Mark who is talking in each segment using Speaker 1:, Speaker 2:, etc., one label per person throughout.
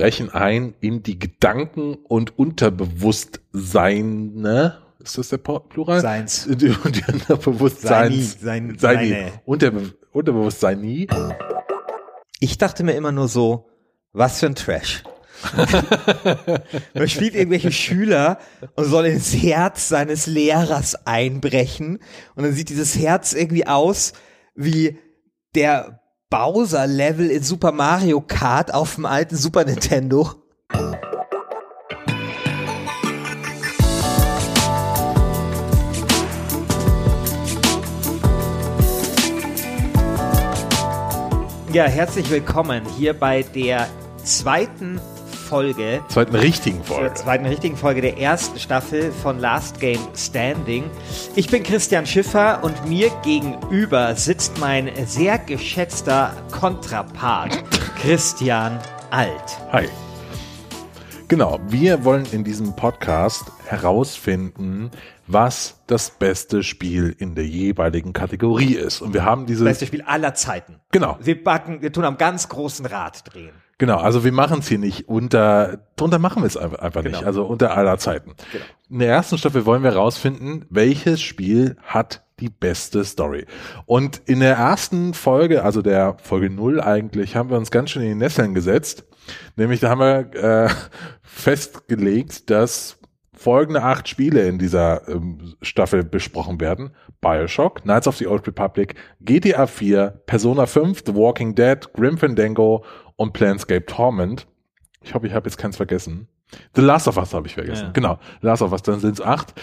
Speaker 1: brechen ein in die Gedanken und Unterbewusstseine. Ist das der Plural?
Speaker 2: Seins.
Speaker 1: Die, die Unterbewusstseins.
Speaker 2: Sein,
Speaker 1: Seine. Unterbe Unterbewusstsein nie.
Speaker 2: Ich dachte mir immer nur so, was für ein Trash. Man spielt irgendwelche Schüler und soll ins Herz seines Lehrers einbrechen. Und dann sieht dieses Herz irgendwie aus wie der Bowser-Level in Super Mario Kart auf dem alten Super Nintendo. Ja, herzlich willkommen hier bei der zweiten Folge,
Speaker 1: Zweiten richtigen Folge.
Speaker 2: zweiten richtigen Folge der ersten Staffel von Last Game Standing. Ich bin Christian Schiffer und mir gegenüber sitzt mein sehr geschätzter Kontrapart Christian Alt.
Speaker 1: Hi. Genau, wir wollen in diesem Podcast herausfinden, was das beste Spiel in der jeweiligen Kategorie ist. Und wir haben diese.
Speaker 2: Beste Spiel aller Zeiten.
Speaker 1: Genau,
Speaker 2: Wir backen, wir tun am ganz großen Rad drehen.
Speaker 1: Genau. Also wir machen es hier nicht unter, drunter machen wir es einfach, einfach nicht.
Speaker 2: Genau.
Speaker 1: Also unter aller Zeiten. In der ersten Staffel wollen wir herausfinden, welches Spiel hat die beste Story. Und in der ersten Folge, also der Folge null eigentlich, haben wir uns ganz schön in die Nesseln gesetzt. Nämlich da haben wir äh, festgelegt, dass folgende acht Spiele in dieser ähm, Staffel besprochen werden. Bioshock, Knights of the Old Republic, GTA 4, Persona 5, The Walking Dead, Grim Fandango und Planescape Torment. Ich hoffe, ich habe jetzt keins vergessen. The Last of Us habe ich vergessen.
Speaker 2: Ja.
Speaker 1: Genau, The Last of Us, dann sind es acht.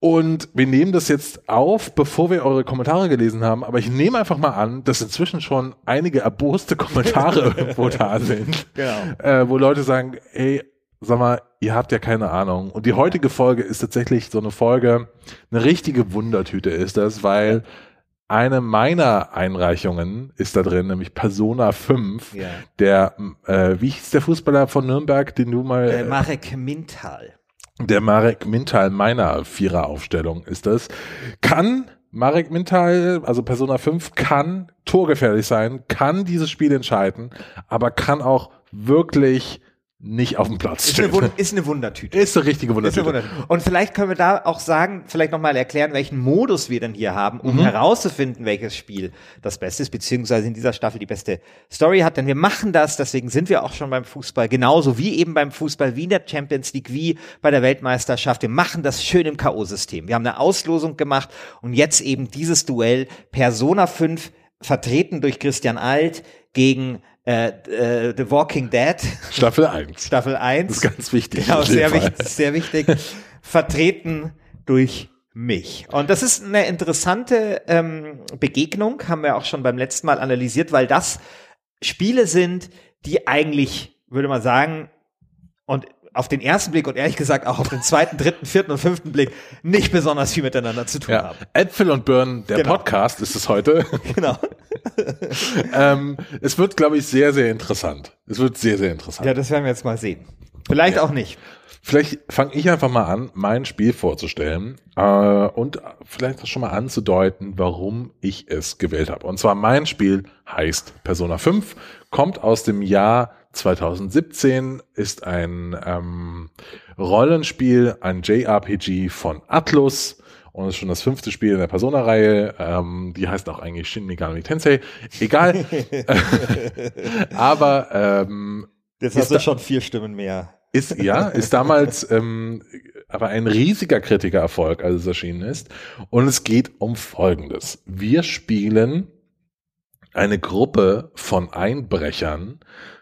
Speaker 1: Und wir nehmen das jetzt auf, bevor wir eure Kommentare gelesen haben, aber ich nehme einfach mal an, dass inzwischen schon einige erboste Kommentare irgendwo da sind,
Speaker 2: Genau.
Speaker 1: äh, wo Leute sagen, ey, sag mal, ihr habt ja keine Ahnung. Und die heutige Folge ist tatsächlich so eine Folge, eine richtige Wundertüte ist das, weil eine meiner Einreichungen ist da drin, nämlich Persona 5,
Speaker 2: Ja.
Speaker 1: der, äh, wie hieß der Fußballer von Nürnberg, den du mal,
Speaker 2: Äh, Marek Mintal.
Speaker 1: der Marek Mintal meiner Viereraufstellung ist das, kann Marek Mintal, also Persona 5, kann torgefährlich sein, kann dieses Spiel entscheiden, aber kann auch wirklich nicht auf dem Platz
Speaker 2: Ist eine, ist eine Wundertüte.
Speaker 1: Ist eine richtige
Speaker 2: Ist eine
Speaker 1: Wundertüte.
Speaker 2: Wundertüte. Und vielleicht können wir da auch sagen, vielleicht nochmal erklären, welchen Modus wir denn hier haben,
Speaker 1: Mhm.
Speaker 2: um herauszufinden, welches Spiel das Beste ist, beziehungsweise in dieser Staffel die beste Story hat. Denn wir machen das, deswegen sind wir auch schon beim Fußball, genauso wie eben beim Fußball, wie in der Champions League, wie bei der Weltmeisterschaft. Wir machen das schön im K.O.-System. Wir haben eine Auslosung gemacht und jetzt eben dieses Duell Persona 5 vertreten durch Christian Alt gegen äh, äh, The Walking Dead.
Speaker 1: Staffel 1.
Speaker 2: Staffel 1.
Speaker 1: Das ist ganz wichtig.
Speaker 2: Genau, sehr
Speaker 1: Fall.
Speaker 2: wichtig, sehr wichtig. Vertreten durch mich. Und das ist eine interessante ähm, Begegnung, haben wir auch schon beim letzten Mal analysiert, weil das Spiele sind, die eigentlich, würde man sagen, und auf den ersten Blick und ehrlich gesagt auch auf den zweiten, dritten, vierten und fünften Blick nicht besonders viel miteinander zu tun
Speaker 1: Ja.
Speaker 2: haben.
Speaker 1: Äpfel und Birnen, der
Speaker 2: Genau.
Speaker 1: Podcast ist es heute.
Speaker 2: Genau.
Speaker 1: ähm, es wird, glaube ich, sehr, sehr interessant. Es wird sehr, sehr interessant.
Speaker 2: Ja, das werden wir jetzt mal sehen. Vielleicht auch nicht.
Speaker 1: Vielleicht fange ich einfach mal an, mein Spiel vorzustellen äh, und vielleicht auch schon mal anzudeuten, warum ich es gewählt habe. Und zwar mein Spiel heißt Persona 5, kommt aus dem Jahr 2017, ist ein ähm, Rollenspiel, ein JRPG von Atlus und ist schon das fünfte Spiel in der Persona-Reihe. Ähm, die heißt auch eigentlich Shin Megami Tensei. Egal. Aber ähm,
Speaker 2: Jetzt
Speaker 1: Ist
Speaker 2: hast du schon vier Stimmen mehr.
Speaker 1: ist, ja, ist damals ähm, aber ein riesiger Kritikererfolg, als es erschienen ist. Und es geht um Folgendes. Wir spielen eine Gruppe von Einbrechern,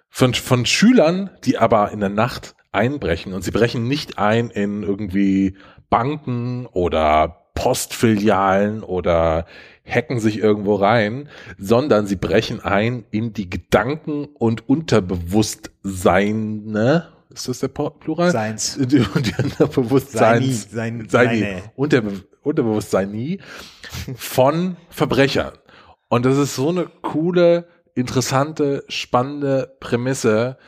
Speaker 1: von, von Schülern, die aber in der Nacht einbrechen. Und sie brechen nicht ein in irgendwie Banken oder Postfilialen oder hacken sich irgendwo rein, sondern sie brechen ein in die Gedanken und Unterbewusstseine. Ist das der Plural?
Speaker 2: Seins.
Speaker 1: Die Unterbewusstseins,
Speaker 2: Sein,
Speaker 1: Seini,
Speaker 2: seine.
Speaker 1: Unterbe Unterbewusstsein nie von Verbrechern. Und das ist so eine coole, interessante, spannende Prämisse,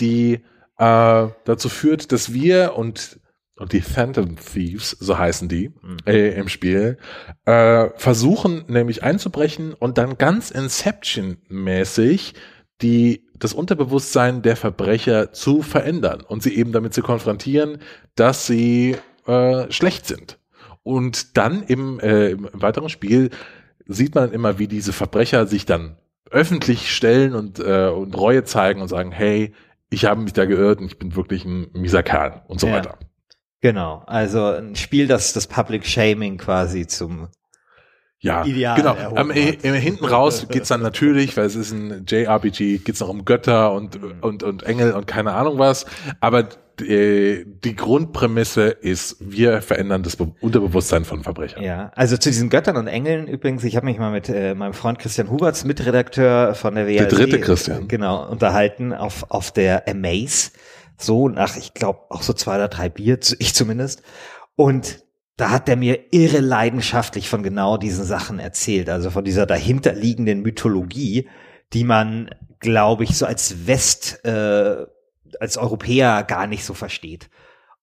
Speaker 1: die äh, dazu führt, dass wir und und die Phantom Thieves, so heißen die äh, im Spiel, äh, versuchen nämlich einzubrechen und dann ganz Inception-mäßig die das Unterbewusstsein der Verbrecher zu verändern und sie eben damit zu konfrontieren, dass sie äh, schlecht sind. Und dann im, äh, im weiteren Spiel sieht man immer, wie diese Verbrecher sich dann öffentlich stellen und, äh, und Reue zeigen und sagen, hey, ich habe mich da geirrt und ich bin wirklich ein mieser Kerl und so ja. weiter.
Speaker 2: Genau, also ein Spiel, das das Public Shaming quasi zum
Speaker 1: ja, Ideal genau. Am, im, hinten raus geht's dann natürlich, weil es ist ein JRPG, geht's noch um Götter und, und, und Engel und keine Ahnung was. Aber die, die Grundprämisse ist, wir verändern das Unterbewusstsein von Verbrechern.
Speaker 2: Ja, also zu diesen Göttern und Engeln übrigens, ich habe mich mal mit äh, meinem Freund Christian Huberts, Mitredakteur von der WLD,
Speaker 1: der dritte Christian,
Speaker 2: genau, unterhalten auf auf der Amaze, so nach, ich glaube auch so zwei oder drei Bier, ich zumindest. Und da hat er mir irre leidenschaftlich von genau diesen Sachen erzählt, also von dieser dahinterliegenden Mythologie, die man, glaube ich, so als West, äh, als Europäer gar nicht so versteht.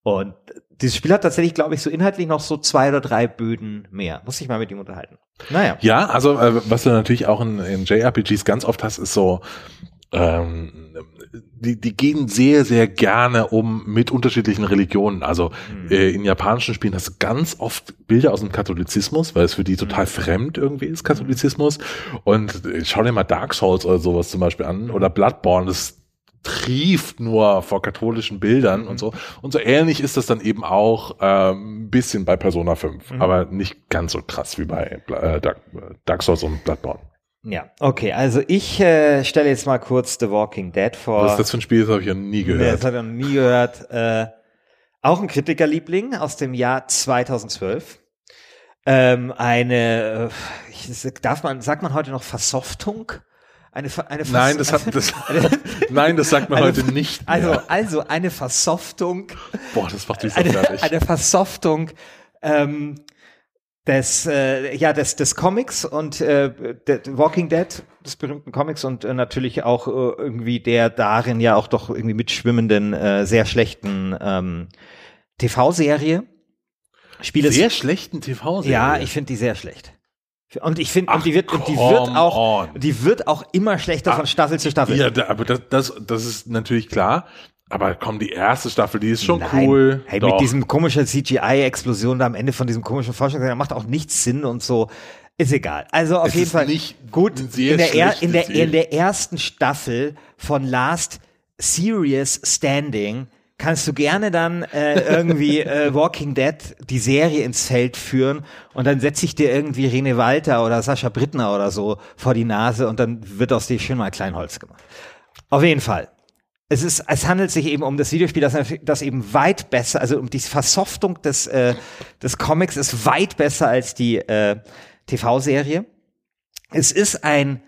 Speaker 2: Und dieses Spiel hat tatsächlich, glaube ich, so inhaltlich noch so zwei oder drei Böden mehr. Muss ich mal mit ihm unterhalten.
Speaker 1: Naja. Ja, also äh, was du natürlich auch in, in JRPGs ganz oft hast, ist so ähm, die, die gehen sehr, sehr gerne um mit unterschiedlichen Religionen. Also mhm. äh, in japanischen Spielen hast du ganz oft Bilder aus dem Katholizismus, weil es für die total mhm. fremd irgendwie ist, Katholizismus. Und äh, schau dir mal Dark Souls oder sowas zum Beispiel an oder Bloodborne, das trieft nur vor katholischen Bildern mhm. und so. Und so ähnlich ist das dann eben auch ähm, ein bisschen bei Persona 5, mhm. aber nicht ganz so krass wie bei äh, Dark, Dark Souls und Bloodborne.
Speaker 2: Ja, okay, also ich äh, stelle jetzt mal kurz The Walking Dead vor.
Speaker 1: Was ist das für ein Spiel? Das habe ich ja nie gehört.
Speaker 2: Das habe ich noch nie gehört. Äh, auch ein Kritikerliebling aus dem Jahr 2012. Ähm, eine, äh, ich, darf man, sagt man heute noch Versoftung? Eine, eine
Speaker 1: nein, das hat, das, nein, das sagt man eine, heute nicht
Speaker 2: mehr. Also, also eine Versoftung.
Speaker 1: Boah, das macht mich so
Speaker 2: eine,
Speaker 1: fertig.
Speaker 2: Eine Versoftung ähm, des äh, ja des des Comics und äh, der Walking Dead des berühmten Comics und äh, natürlich auch äh, irgendwie der darin ja auch doch irgendwie mitschwimmenden äh, sehr schlechten ähm, TV-Serie.
Speaker 1: Spiele sehr schlechten TV-Serie.
Speaker 2: Ja, ich finde die sehr schlecht. Und ich finde, und die wird, und die wird auch, on. die wird auch immer schlechter Ach, von Staffel zu Staffel.
Speaker 1: Ja, aber das, das, das ist natürlich klar. Aber komm, die erste Staffel, die ist schon Nein. cool.
Speaker 2: Hey, Doch. mit diesem komischen CGI-Explosion da am Ende von diesem komischen Forschung, macht auch nichts Sinn und so. Ist egal. Also auf es jeden Fall gut. In der, er, in, der, in der ersten Staffel von Last Serious Standing kannst du gerne dann äh, irgendwie äh, Walking Dead die Serie ins Feld führen und dann setze ich dir irgendwie Rene Walter oder Sascha Brittner oder so vor die Nase und dann wird aus dir schön mal Kleinholz gemacht. Auf jeden Fall es ist, es handelt sich eben um das Videospiel, das, das eben weit besser, also um die Versoftung des, äh, des Comics ist weit besser als die äh, TV-Serie. Es ist ein,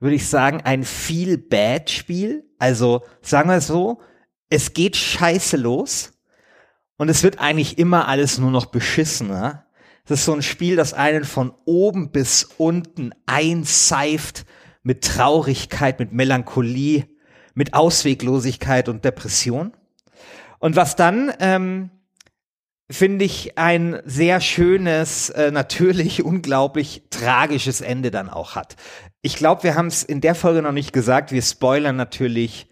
Speaker 2: würde ich sagen, ein viel bad Spiel. Also sagen wir es so, es geht scheiße los und es wird eigentlich immer alles nur noch beschissener. Das ist so ein Spiel, das einen von oben bis unten einseift mit Traurigkeit, mit Melancholie mit Ausweglosigkeit und Depression. Und was dann, ähm, finde ich, ein sehr schönes, äh, natürlich unglaublich tragisches Ende dann auch hat. Ich glaube, wir haben es in der Folge noch nicht gesagt. Wir spoilern natürlich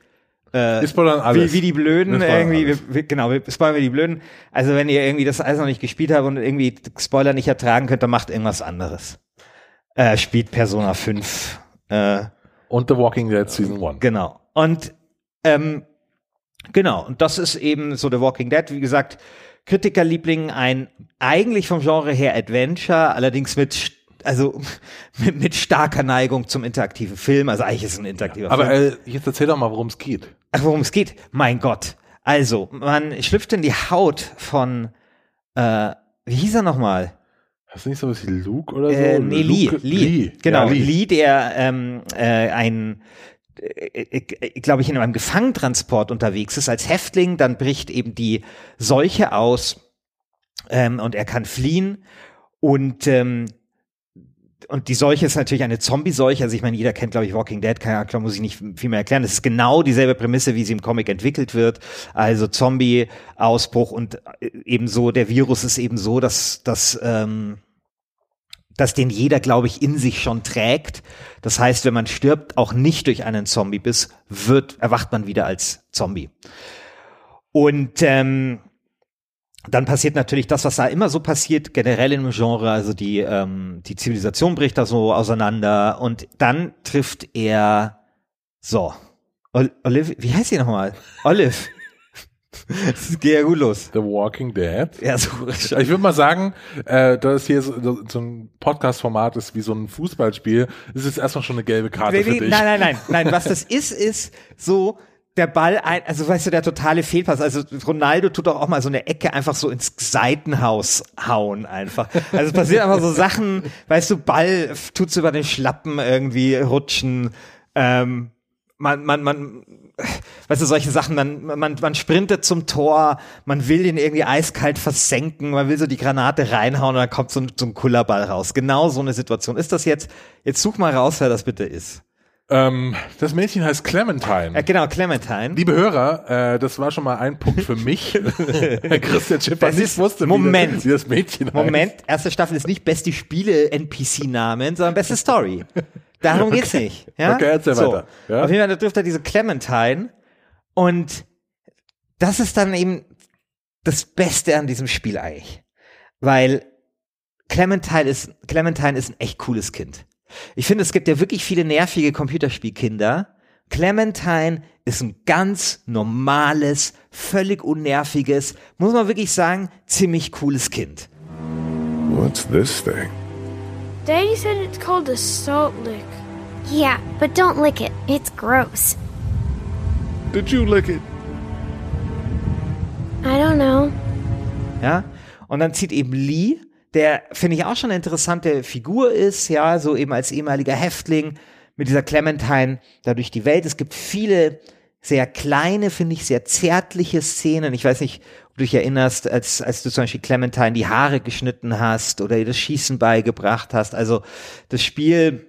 Speaker 1: äh, wir spoilern alles.
Speaker 2: Wie, wie die Blöden irgendwie, wir, wir, genau, wir spoilern wie die Blöden. Also wenn ihr irgendwie das alles noch nicht gespielt habt und irgendwie Spoiler nicht ertragen könnt, dann macht irgendwas anderes. Äh, spielt Persona 5. Äh,
Speaker 1: und The Walking Dead Season 1.
Speaker 2: Genau. Und ähm, genau, und das ist eben so The Walking Dead, wie gesagt, Kritikerliebling, ein eigentlich vom Genre her Adventure, allerdings mit also mit, mit starker Neigung zum interaktiven Film. Also eigentlich ist es ein interaktiver
Speaker 1: Aber,
Speaker 2: Film.
Speaker 1: Aber äh, jetzt erzähl doch mal, worum es geht.
Speaker 2: Ach, worum es geht? Mein Gott. Also, man schlüpft in die Haut von, äh, wie hieß er nochmal?
Speaker 1: Hast du nicht so was wie Luke oder so?
Speaker 2: Äh, nee, Luke, Lee, Lee. Lee. Genau, ja, Lee. Lee, der ähm, äh, ein äh, äh, glaube ich, in einem Gefangentransport unterwegs ist als Häftling, dann bricht eben die Seuche aus ähm, und er kann fliehen und ähm, und die Seuche ist natürlich eine Zombie-Seuche. Also ich meine, jeder kennt, glaube ich, Walking Dead, keine Ahnung, muss ich nicht viel mehr erklären. Das ist genau dieselbe Prämisse, wie sie im Comic entwickelt wird. Also Zombie-Ausbruch und äh, ebenso der Virus ist eben so, dass, dass ähm, dass den jeder, glaube ich, in sich schon trägt. Das heißt, wenn man stirbt, auch nicht durch einen Zombie-Biss, wird, erwacht man wieder als Zombie. Und ähm, dann passiert natürlich das, was da immer so passiert, generell im Genre, also die, ähm, die Zivilisation bricht da so auseinander und dann trifft er so. Olive, wie heißt sie nochmal? Olive. Das geht ja gut los.
Speaker 1: The Walking Dead.
Speaker 2: Ja, so.
Speaker 1: Ich würde mal sagen, äh, da es hier so, so ein Podcast-Format ist wie so ein Fußballspiel, ist es erstmal schon eine gelbe Karte für dich.
Speaker 2: Nein, nein, nein, nein. Was das ist, ist so, der Ball ein, also weißt du, der totale Fehlpass. Also Ronaldo tut doch auch mal so eine Ecke einfach so ins Seitenhaus hauen einfach. Also es passiert einfach so Sachen, weißt du, Ball tut's über den Schlappen irgendwie rutschen. Ähm, man, man, man, weißt du, solche Sachen, man, man, man sprintet zum Tor, man will ihn irgendwie eiskalt versenken, man will so die Granate reinhauen und dann kommt so ein, so ein Kullerball raus. Genau so eine Situation. Ist das jetzt, jetzt such mal raus, wer das bitte ist.
Speaker 1: Ähm, das Mädchen heißt Clementine.
Speaker 2: Ja, genau, Clementine.
Speaker 1: Liebe Hörer, äh, das war schon mal ein Punkt für mich. Christian Schipper
Speaker 2: das nicht wusste, Moment, wie,
Speaker 1: das, wie das Mädchen
Speaker 2: Moment, heißt. erste Staffel ist nicht beste Spiele-NPC-Namen, sondern beste Story. Darum geht's
Speaker 1: okay.
Speaker 2: nicht. Ja?
Speaker 1: Okay, erzähl so. weiter.
Speaker 2: Ja? Auf jeden Fall, da trifft er diese Clementine und das ist dann eben das Beste an diesem Spiel eigentlich. Weil Clementine ist, Clementine ist ein echt cooles Kind. Ich finde, es gibt ja wirklich viele nervige Computerspielkinder. Clementine ist ein ganz normales, völlig unnerviges, muss man wirklich sagen, ziemlich cooles Kind.
Speaker 3: What's this thing?
Speaker 4: Daddy said it's called a salt lick.
Speaker 5: Yeah, but don't lick it. It's gross.
Speaker 3: Did you lick it?
Speaker 5: I don't know.
Speaker 2: Ja, und dann zieht eben Lee der, finde ich, auch schon eine interessante Figur ist, ja, so eben als ehemaliger Häftling mit dieser Clementine da durch die Welt. Es gibt viele sehr kleine, finde ich, sehr zärtliche Szenen. Ich weiß nicht, ob du dich erinnerst, als, als du zum Beispiel Clementine die Haare geschnitten hast oder ihr das Schießen beigebracht hast. Also das Spiel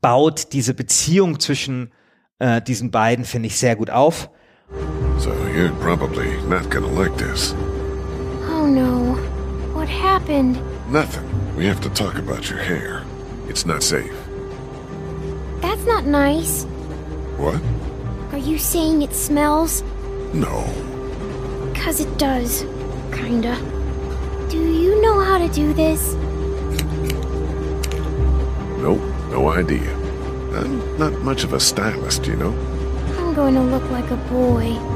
Speaker 2: baut diese Beziehung zwischen äh, diesen beiden, finde ich, sehr gut auf.
Speaker 3: So you're probably not gonna like this.
Speaker 5: Oh no. What happened?
Speaker 3: Nothing. We have to talk about your hair. It's not safe.
Speaker 5: That's not nice.
Speaker 3: What?
Speaker 5: Are you saying it smells?
Speaker 3: No.
Speaker 5: Cause it does. Kinda. Do you know how to do this?
Speaker 3: Nope, no idea. I'm not much of a stylist, you know.
Speaker 5: I'm going to look like a boy.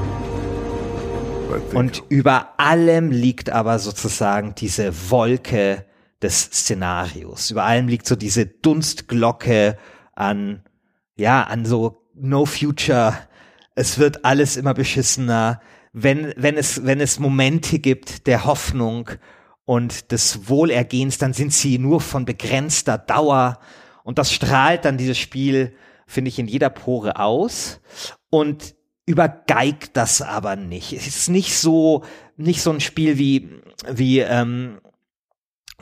Speaker 2: Und über allem liegt aber sozusagen diese Wolke des Szenarios. Über allem liegt so diese Dunstglocke an, ja, an so No Future. Es wird alles immer beschissener. Wenn, wenn es, wenn es Momente gibt der Hoffnung und des Wohlergehens, dann sind sie nur von begrenzter Dauer. Und das strahlt dann dieses Spiel, finde ich, in jeder Pore aus. Und übergeigt das aber nicht. Es ist nicht so, nicht so ein Spiel wie, wie, ähm,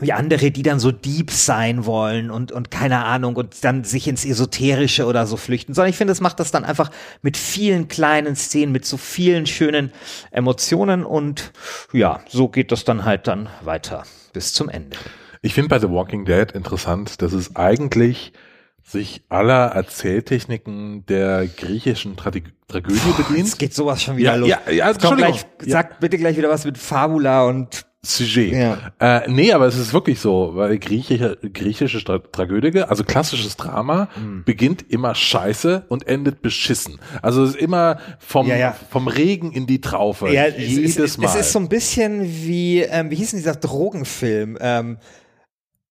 Speaker 2: wie andere, die dann so deep sein wollen und, und keine Ahnung und dann sich ins Esoterische oder so flüchten, sondern ich finde, es macht das dann einfach mit vielen kleinen Szenen, mit so vielen schönen Emotionen und ja, so geht das dann halt dann weiter bis zum Ende.
Speaker 1: Ich finde bei The Walking Dead interessant, dass es eigentlich sich aller Erzähltechniken der griechischen Tra Tragödie bedient.
Speaker 2: Es geht sowas schon wieder
Speaker 1: ja,
Speaker 2: los.
Speaker 1: Ja, ja, also
Speaker 2: gleich, Sag bitte gleich wieder was mit Fabula und
Speaker 1: Sujet.
Speaker 2: Ja.
Speaker 1: Äh, nee, aber es ist wirklich so, weil griechische, griechische Tra Tragödie, also klassisches Drama, mhm. beginnt immer scheiße und endet beschissen. Also es ist immer vom,
Speaker 2: ja, ja.
Speaker 1: vom Regen in die Traufe.
Speaker 2: Ja,
Speaker 1: jedes
Speaker 2: es, es,
Speaker 1: Mal.
Speaker 2: Es ist so ein bisschen wie, ähm, wie hieß denn dieser Drogenfilm? Ähm,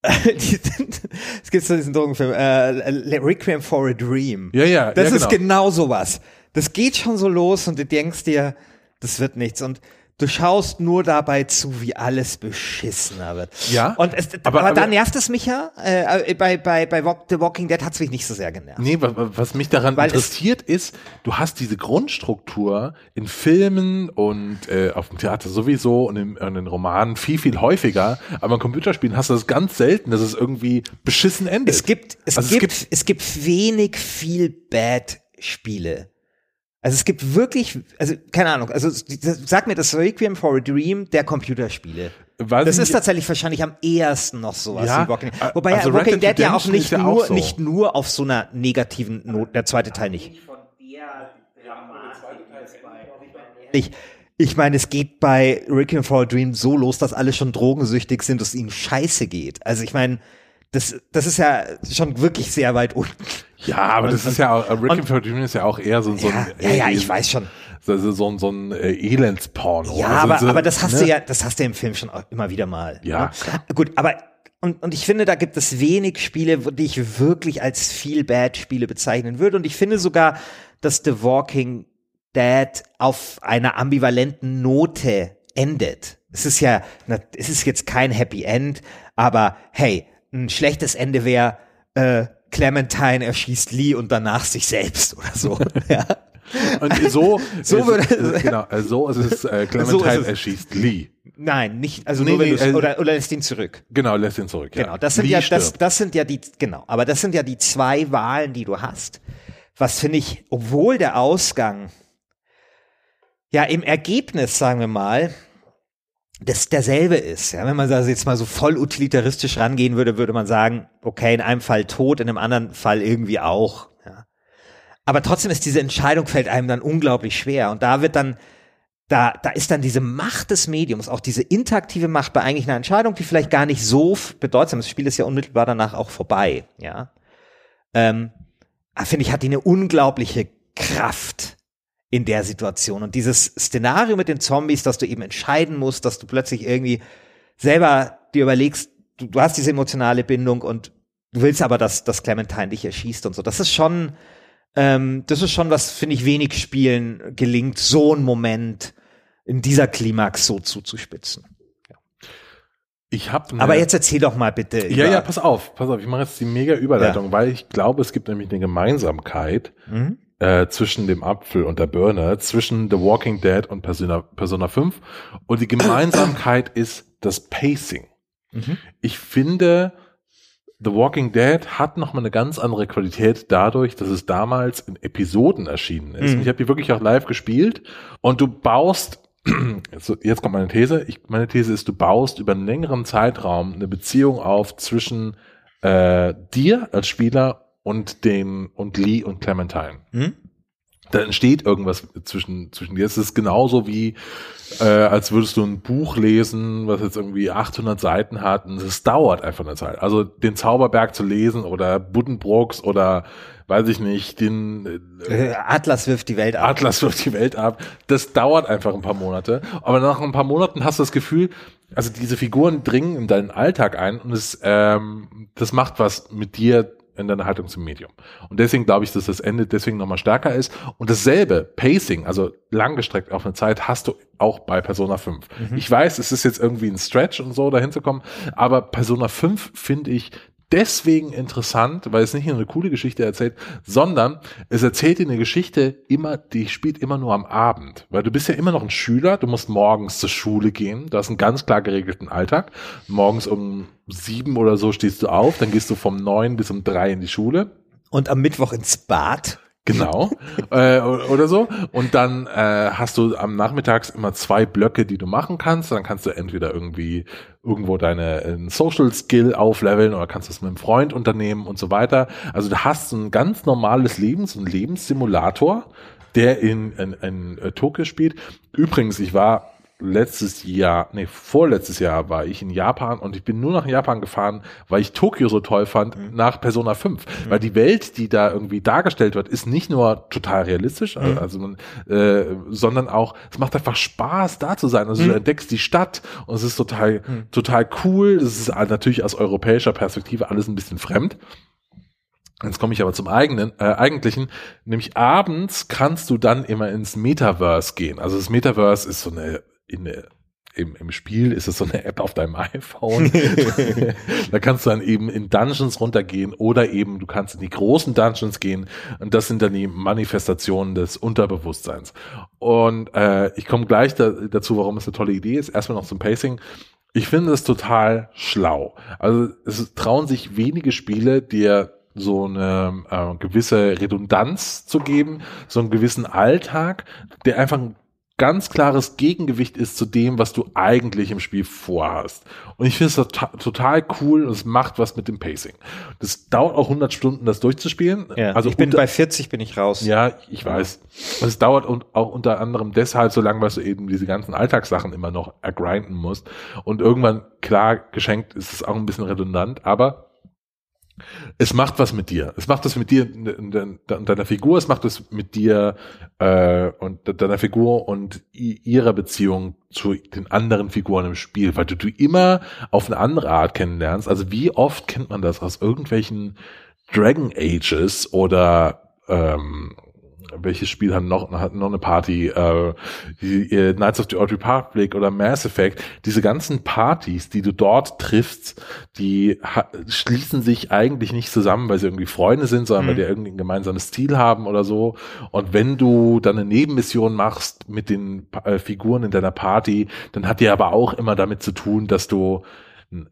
Speaker 2: es gibt so diesen Drogenfilm, äh, Requiem for a Dream.
Speaker 1: Ja, ja.
Speaker 2: Das
Speaker 1: ja,
Speaker 2: ist genau sowas. Das geht schon so los und du denkst dir, das wird nichts. Und Du schaust nur dabei zu, wie alles beschissener wird.
Speaker 1: Ja.
Speaker 2: Und es, aber, aber, aber da nervt es mich ja. Äh, bei, bei, bei The Walking Dead hat es mich nicht so sehr genervt.
Speaker 1: Nee, was mich daran Weil interessiert ist, du hast diese Grundstruktur in Filmen und äh, auf dem Theater sowieso und in, in den Romanen viel, viel häufiger. Aber in Computerspielen hast du das ganz selten, dass es irgendwie beschissen endet.
Speaker 2: Es gibt, es, also gibt, es gibt, es gibt wenig viel Bad-Spiele Also es gibt wirklich, also keine Ahnung, also sag mir das Requiem for a Dream der Computerspiele.
Speaker 1: Weiß
Speaker 2: das ist tatsächlich wahrscheinlich am ehesten noch sowas
Speaker 1: Ja,
Speaker 2: wie Walking
Speaker 1: äh,
Speaker 2: Wobei
Speaker 1: also
Speaker 2: ja, Walking
Speaker 1: Dead
Speaker 2: Dead ja auch nicht
Speaker 1: ja
Speaker 2: nur,
Speaker 1: auch so.
Speaker 2: nicht nur auf so einer negativen Not, der zweite Teil nicht. Ich, ich meine, es geht bei Requiem for a Dream so los, dass alle schon drogensüchtig sind, dass es ihnen scheiße geht. Also ich meine, das, das ist ja schon wirklich sehr weit unten.
Speaker 1: Ja, aber das ist ja auch, äh, Rick
Speaker 2: und-
Speaker 1: and for Dream ist ja auch eher so, so
Speaker 2: Ja,
Speaker 1: ein,
Speaker 2: ja, ja, ich weiß schon.
Speaker 1: So, so, so, ein- so ein äh, Elendsporno.
Speaker 2: Ja, aber,
Speaker 1: so,
Speaker 2: aber das hast
Speaker 1: ne?
Speaker 2: du ja, das hast du im Film schon immer wieder mal.
Speaker 1: Ja,
Speaker 2: ne? Gut, aber und, und ich finde, da gibt es wenig Spiele, die ich wirklich als Feel Bad Spiele bezeichnen würde. Und ich finde sogar, dass The Walking Dead auf einer ambivalenten Note endet. Es ist ja, es ist jetzt kein Happy End, aber hey, ein schlechtes Ende wäre, äh, Clementine erschießt Lee und danach sich selbst oder so. ja.
Speaker 1: Und so,
Speaker 2: So würde-
Speaker 1: äh, genau, äh, so ist es, äh, Clementine
Speaker 2: So ist es.
Speaker 1: erschießt Lee.
Speaker 2: Nein, nicht, also
Speaker 1: Nee,
Speaker 2: nur wenn
Speaker 1: nee, äh,
Speaker 2: oder, oder lässt ihn zurück.
Speaker 1: Genau, lässt ihn zurück.
Speaker 2: Genau, das sind
Speaker 1: Lee
Speaker 2: ja das, das sind ja die genau, aber das sind ja die zwei Wahlen, die du hast. Was finde ich, obwohl der Ausgang ja im Ergebnis, sagen wir mal, das derselbe ist. Ja, wenn man da jetzt mal so voll utilitaristisch rangehen würde, würde man sagen, okay, in einem Fall tot, in einem anderen Fall irgendwie auch. Ja. Aber trotzdem ist diese Entscheidung fällt einem dann unglaublich schwer und da wird dann da, da ist dann diese Macht des Mediums, auch diese interaktive Macht bei eigentlich einer Entscheidung, die vielleicht gar nicht so bedeutsam ist. Das Spiel ist ja unmittelbar danach auch vorbei, ja. Ähm, ah, finde ich, hat die eine unglaubliche Kraft in der Situation. Und dieses Szenario mit den Zombies, dass du eben entscheiden musst, dass du plötzlich irgendwie selber dir überlegst, du, du hast diese emotionale Bindung und du willst aber, dass, dass Clementine dich erschießt und so. Das ist schon, ähm, das ist schon was, finde ich, wenig Spielen gelingt, so einen Moment in dieser Klimax so zuzuspitzen.
Speaker 1: Ich habe
Speaker 2: Aber jetzt erzähl doch mal bitte.
Speaker 1: Ja, ja, pass auf, pass auf, ich mache jetzt die mega Überleitung, weil ich glaube, es gibt nämlich eine Gemeinsamkeit
Speaker 2: Mhm.
Speaker 1: Äh, zwischen dem Apfel und der Birne, zwischen The Walking Dead und Persona, Persona 5. Und die Gemeinsamkeit ist das Pacing.
Speaker 2: Mhm.
Speaker 1: Ich finde, The Walking Dead hat nochmal eine ganz andere Qualität dadurch, dass es damals in Episoden erschienen ist.
Speaker 2: Mhm.
Speaker 1: Ich habe die wirklich auch live gespielt und du baust, jetzt, jetzt kommt meine These, ich, meine These ist, du baust über einen längeren Zeitraum eine Beziehung auf zwischen äh, dir als Spieler und den und Lee und Clementine
Speaker 2: Mhm.
Speaker 1: da entsteht irgendwas zwischen, zwischen dir. Es ist genauso wie, äh, als würdest du ein Buch lesen, was jetzt irgendwie 800 Seiten hat und es dauert einfach eine Zeit. Also den Zauberberg zu lesen oder Buddenbrooks oder weiß ich nicht, den äh,
Speaker 2: Äh, Atlas wirft die Welt ab.
Speaker 1: Atlas wirft die Welt ab. Das dauert einfach ein paar Monate. Aber nach ein paar Monaten hast du das Gefühl, also diese Figuren dringen in deinen Alltag ein und es, ähm, das macht was mit dir in deiner Haltung zum Medium. Und deswegen glaube ich, dass das Ende deswegen nochmal stärker ist. Und dasselbe, Pacing, also langgestreckt auf eine Zeit, hast du auch bei Persona 5. Ich weiß, es ist jetzt irgendwie ein Stretch und so, dahin zu kommen, aber Persona 5 finde ich deswegen interessant, weil es nicht nur eine coole Geschichte erzählt, sondern es erzählt dir eine Geschichte immer, die spielt immer nur am Abend, weil du bist ja immer noch ein Schüler, du musst morgens zur Schule gehen, du hast einen ganz klar geregelten Alltag, morgens um sieben oder so stehst du auf, dann gehst du vom neun bis um drei in die Schule,
Speaker 2: Und am Mittwoch ins Bad.
Speaker 1: Genau. äh, oder so. Und dann äh, hast du am Nachmittags immer zwei Blöcke, die du machen kannst. Dann kannst du entweder irgendwie irgendwo deine äh, Social Skill aufleveln oder kannst das mit einem Freund unternehmen und so weiter. Also du hast ein ganz normales Lebens- und Lebenssimulator, der in, in, in äh, Tokio spielt. Übrigens, ich war letztes Jahr, nee, vorletztes Jahr war ich in Japan und ich bin nur nach Japan gefahren, weil ich Tokio so toll fand, nach Persona 5. Weil die Welt, die da irgendwie dargestellt wird, ist nicht nur total realistisch, also man, äh, sondern auch, es macht einfach Spaß, da zu sein. Also du entdeckst die Stadt und es ist total, total cool. Es ist natürlich aus europäischer Perspektive alles ein bisschen fremd. Jetzt komme ich aber zum eigenen, äh, eigentlichen, nämlich abends kannst du dann immer ins Metaverse gehen. Also das Metaverse ist so eine, in im, im Spiel ist es so eine App auf deinem iPhone. da kannst du dann eben in Dungeons runtergehen oder eben du kannst in die großen Dungeons gehen und das sind dann die Manifestationen des Unterbewusstseins. Und äh, ich komme gleich da, dazu, warum es eine tolle Idee ist. Erstmal noch zum Pacing. Ich finde es total schlau. Also es trauen sich wenige Spiele, dir so eine äh, gewisse Redundanz zu geben, so einen gewissen Alltag, der einfach ein ganz klares Gegengewicht ist zu dem, was du eigentlich im Spiel vorhast. Und ich finde es total, total cool und es macht was mit dem Pacing. Das dauert auch 100 Stunden, das durchzuspielen.
Speaker 2: Ja,
Speaker 1: also
Speaker 2: ich bin
Speaker 1: unter-
Speaker 2: bei 40 bin ich raus.
Speaker 1: ja, ich weiß. Und Es dauert und auch unter anderem deshalb so lang, weil du eben diese ganzen Alltagssachen immer noch ergrinden musst. Und irgendwann, klar, geschenkt ist es auch ein bisschen redundant, aber es macht was mit dir. Es macht was mit dir und de- de- deiner Figur, es macht es mit dir äh, und de- deiner Figur und i- ihrer Beziehung zu den anderen Figuren im Spiel, weil du du immer auf eine andere Art kennenlernst. Also wie oft kennt man das aus irgendwelchen Dragon Ages oder ähm, welches Spiel hat noch, hat noch eine Party? Äh, die, äh, Knights of the Old Republic oder Mass Effect. Diese ganzen Partys, die du dort triffst, die schließen sich eigentlich nicht zusammen, weil sie irgendwie Freunde sind, sondern weil die irgendwie ein gemeinsames Ziel haben oder so. Und wenn du dann eine Nebenmission machst mit den äh, Figuren in deiner Party, dann hat die aber auch immer damit zu tun, dass du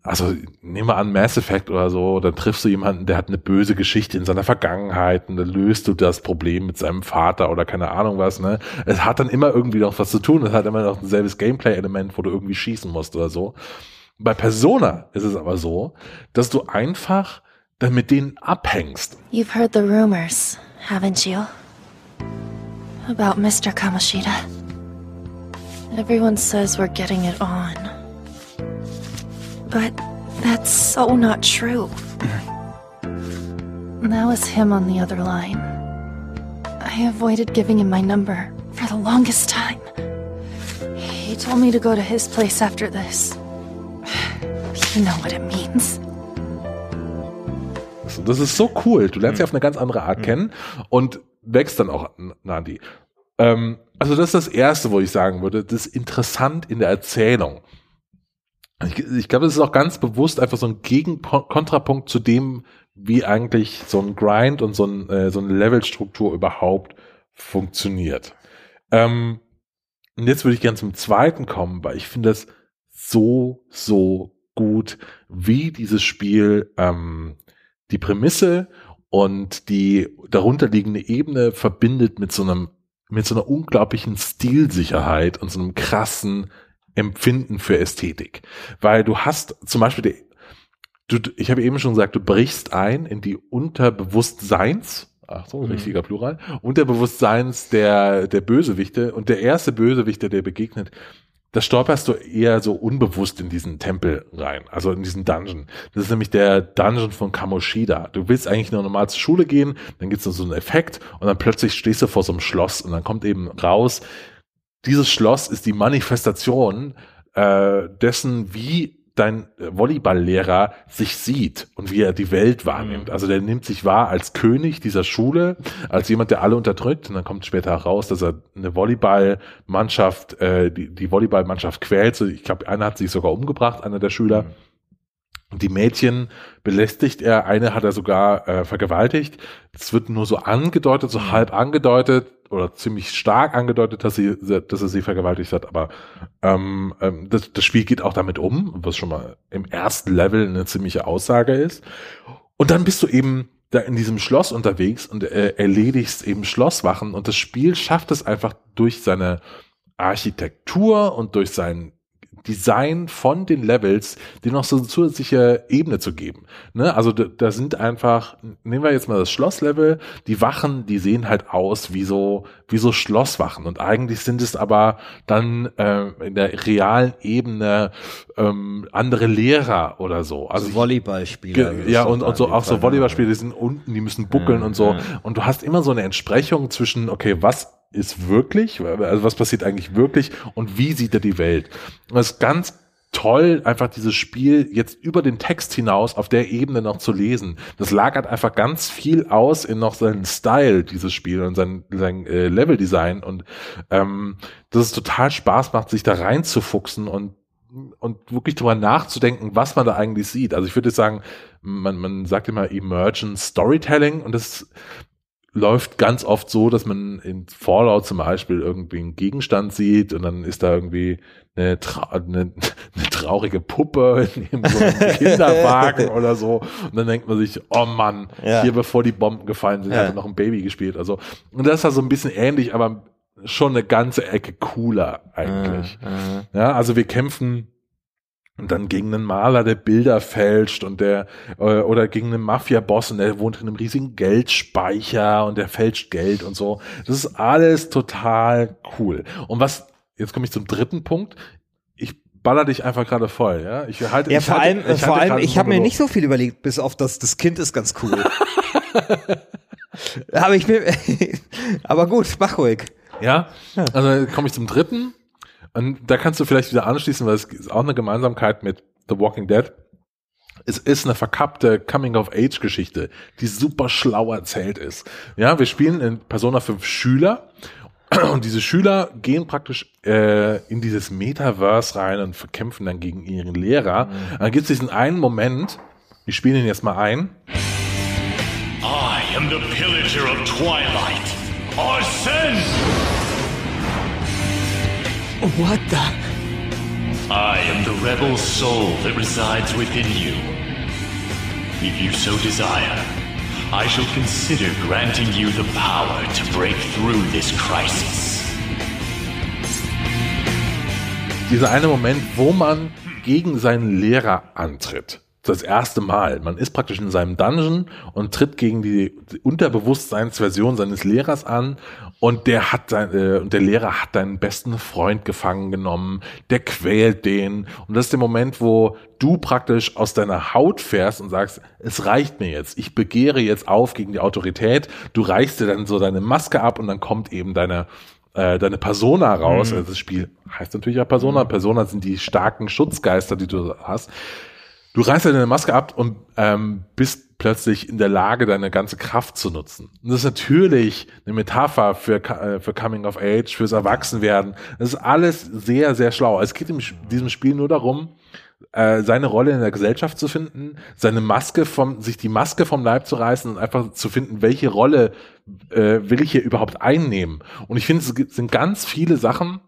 Speaker 1: also nehmen wir an Mass Effect oder so, dann triffst du jemanden, der hat eine böse Geschichte in seiner Vergangenheit und dann löst du das Problem mit seinem Vater oder keine Ahnung was, ne? Es hat dann immer irgendwie noch was zu tun, es hat immer noch ein selbes Gameplay-Element, wo du irgendwie schießen musst oder so. Bei Persona ist es aber so, dass du einfach dann mit denen abhängst.
Speaker 6: You've heard the rumors, haven't you? About Mr. Kamoshida. Everyone says we're getting it on. But that's so not true. that was him on the other line. I avoided giving him my number for the longest time. He told me to go to his place after this. You know what it means.
Speaker 1: So, Das ist so cool. Du lernst sie auf eine ganz andere Art kennen und wächst dann auch an die. Ähm, also das ist das Erste, wo ich sagen würde, das ist interessant in der Erzählung. Ich, ich glaube, das ist auch ganz bewusst einfach so ein Gegenkontrapunkt zu dem, wie eigentlich so ein Grind und so, ein, äh, so eine Levelstruktur überhaupt funktioniert. Ähm, und jetzt würde ich gerne zum zweiten kommen, weil ich finde das so, so gut, wie dieses Spiel ähm, die Prämisse und die darunterliegende Ebene verbindet mit so einem, mit so einer unglaublichen Stilsicherheit und so einem krassen Empfinden für Ästhetik. Weil du hast zum Beispiel, die, du, ich habe eben schon gesagt, du brichst ein in die Unterbewusstseins, ach so, richtiger Plural, Unterbewusstseins der, der Bösewichte und der erste Bösewicht, der dir begegnet, da stolperst du eher so unbewusst in diesen Tempel rein, also in diesen Dungeon. Das ist nämlich der Dungeon von Kamoshida. Du willst eigentlich nur normal zur Schule gehen, dann gibt's noch so einen Effekt und dann plötzlich stehst du vor so einem Schloss und dann kommt eben raus, dieses Schloss ist die Manifestation äh, dessen, wie dein Volleyballlehrer sich sieht und wie er die Welt wahrnimmt. Also der nimmt sich wahr als König dieser Schule, als jemand, der alle unterdrückt. Und dann kommt später heraus, dass er eine Volleyballmannschaft, äh, die, die Volleyballmannschaft quält. Ich glaube, einer hat sich sogar umgebracht, einer der Schüler. Und die Mädchen belästigt er, eine hat er sogar äh, vergewaltigt. Es wird nur so angedeutet, so halb angedeutet oder ziemlich stark angedeutet, dass sie, dass er sie vergewaltigt hat. Aber ähm, ähm, das, das Spiel geht auch damit um, was schon mal im ersten Level eine ziemliche Aussage ist. Und dann bist du eben da in diesem Schloss unterwegs und äh, erledigst eben Schlosswachen und das Spiel schafft es einfach durch seine Architektur und durch sein Design von den Levels, die noch so eine zusätzliche Ebene zu geben. Ne? Also da, da sind einfach, nehmen wir jetzt mal das Schlosslevel, die Wachen, die sehen halt aus wie so, wie so Schlosswachen und eigentlich sind es aber dann äh, in der realen Ebene ähm, andere Lehrer oder so. Also
Speaker 2: Also Volleyballspieler.
Speaker 1: Ja, und, und so auch so Volleyballspiele, die sind unten, die müssen buckeln und so. Und du hast immer so eine Entsprechung zwischen, okay, was ist wirklich, also was passiert eigentlich wirklich und wie sieht er die Welt? Und das ist ganz toll, einfach dieses Spiel jetzt über den Text hinaus auf der Ebene noch zu lesen. Das lagert einfach ganz viel aus in noch seinen Style, dieses Spiel und sein, sein äh, Leveldesign und ähm, dass es total Spaß macht, sich da reinzufuchsen und und wirklich drüber nachzudenken, was man da eigentlich sieht. Also ich würde sagen, man, man sagt immer Emergent Storytelling und das läuft ganz oft so, dass man in Fallout zum Beispiel irgendwie einen Gegenstand sieht und dann ist da irgendwie eine, tra eine, eine traurige Puppe neben so einem Kinderwagen oder so. Und dann denkt man sich, oh Mann,
Speaker 2: Ja.
Speaker 1: hier bevor die Bomben gefallen sind,
Speaker 2: Ja.
Speaker 1: hat noch ein Baby gespielt. Also, und das ist ja so ein bisschen ähnlich, aber schon eine ganze Ecke cooler eigentlich. Ja, also wir kämpfen und dann gegen einen Maler, der Bilder fälscht und der äh, oder gegen einen Mafia-Boss und der wohnt in einem riesigen Geldspeicher und der fälscht Geld und so. Das ist alles total cool. Und was jetzt komme ich zum dritten Punkt. Ich baller dich einfach gerade voll, ja? Ich halte
Speaker 2: Ja,
Speaker 1: ich
Speaker 2: vor
Speaker 1: halte-
Speaker 2: allem,
Speaker 1: ich
Speaker 2: vor
Speaker 1: halte
Speaker 2: allem, ich habe mir nicht so viel überlegt, bis auf das, das Kind ist ganz cool. aber ich mir, aber gut, mach ruhig.
Speaker 1: Ja, also komme ich zum dritten. Und da kannst du vielleicht wieder anschließen, weil es ist auch eine Gemeinsamkeit mit The Walking Dead. Es ist eine verkappte Coming-of-Age-Geschichte, die super schlau erzählt ist. Ja, wir spielen in Persona 5 Schüler und diese Schüler gehen praktisch äh, in dieses Metaverse rein und verkämpfen dann gegen ihren Lehrer. Dann gibt es diesen einen Moment, ich spiele ihn jetzt mal ein.
Speaker 7: I am the pillager of twilight, Arsene!
Speaker 2: What the?
Speaker 7: I am the rebel soul that resides within you. If you so desire, I shall consider granting you the power to break through this crisis.
Speaker 1: dieser eine Moment, wo man gegen seinen Lehrer antritt. Das erste Mal. Man ist praktisch in seinem Dungeon und tritt gegen die, die Unterbewusstseinsversion seines Lehrers an und der hat sein, äh, und der Lehrer hat deinen besten Freund gefangen genommen, der quält den und das ist der Moment, wo du praktisch aus deiner Haut fährst und sagst, es reicht mir jetzt, ich begehre jetzt auf gegen die Autorität, du reichst dir dann so deine Maske ab und dann kommt eben deine äh, deine Persona raus. Also das Spiel heißt natürlich ja Persona. Persona sind die starken Schutzgeister, die du hast. Du reißt deine Maske ab und ähm, bist plötzlich in der Lage, deine ganze Kraft zu nutzen. Und das ist natürlich eine Metapher für, äh, für Coming of Age, fürs Erwachsenwerden. Das ist alles sehr, sehr schlau. Es geht in diesem Spiel nur darum, äh, seine Rolle in der Gesellschaft zu finden, seine Maske vom, sich die Maske vom Leib zu reißen und einfach zu finden, welche Rolle äh, will ich hier überhaupt einnehmen. Und ich finde, es sind ganz viele Sachen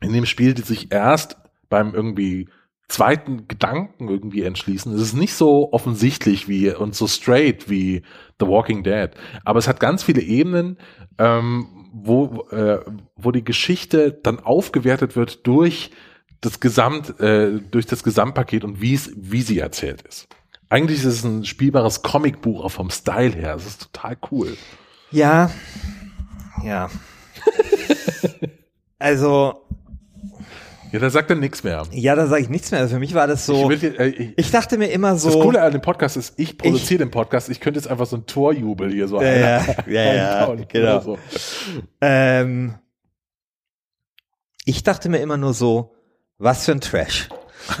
Speaker 1: in dem Spiel, die sich erst beim irgendwie zweiten Gedanken irgendwie entschließen. Es ist nicht so offensichtlich wie und so straight wie The Walking Dead, aber es hat ganz viele Ebenen, ähm, wo, äh, wo die Geschichte dann aufgewertet wird durch das Gesamt, äh, durch das Gesamtpaket und wie es, wie sie erzählt ist. Eigentlich ist es ein spielbares Comicbuch auch vom Style her. Es ist total cool.
Speaker 2: Ja. Ja. also,
Speaker 1: Ja, da sagt er nichts mehr.
Speaker 2: ja, da sage ich nichts mehr. Also für mich war das so.
Speaker 1: Ich will, äh, ich,
Speaker 2: Ich dachte mir immer so.
Speaker 1: das Coole an dem Podcast ist, ich produziere den Podcast. Ich könnte jetzt einfach so ein Torjubel hier so
Speaker 2: Ja,
Speaker 1: ein-
Speaker 2: ja, ja, ja, genau.
Speaker 1: So.
Speaker 2: Ähm, ich dachte mir immer nur so, was für ein Trash.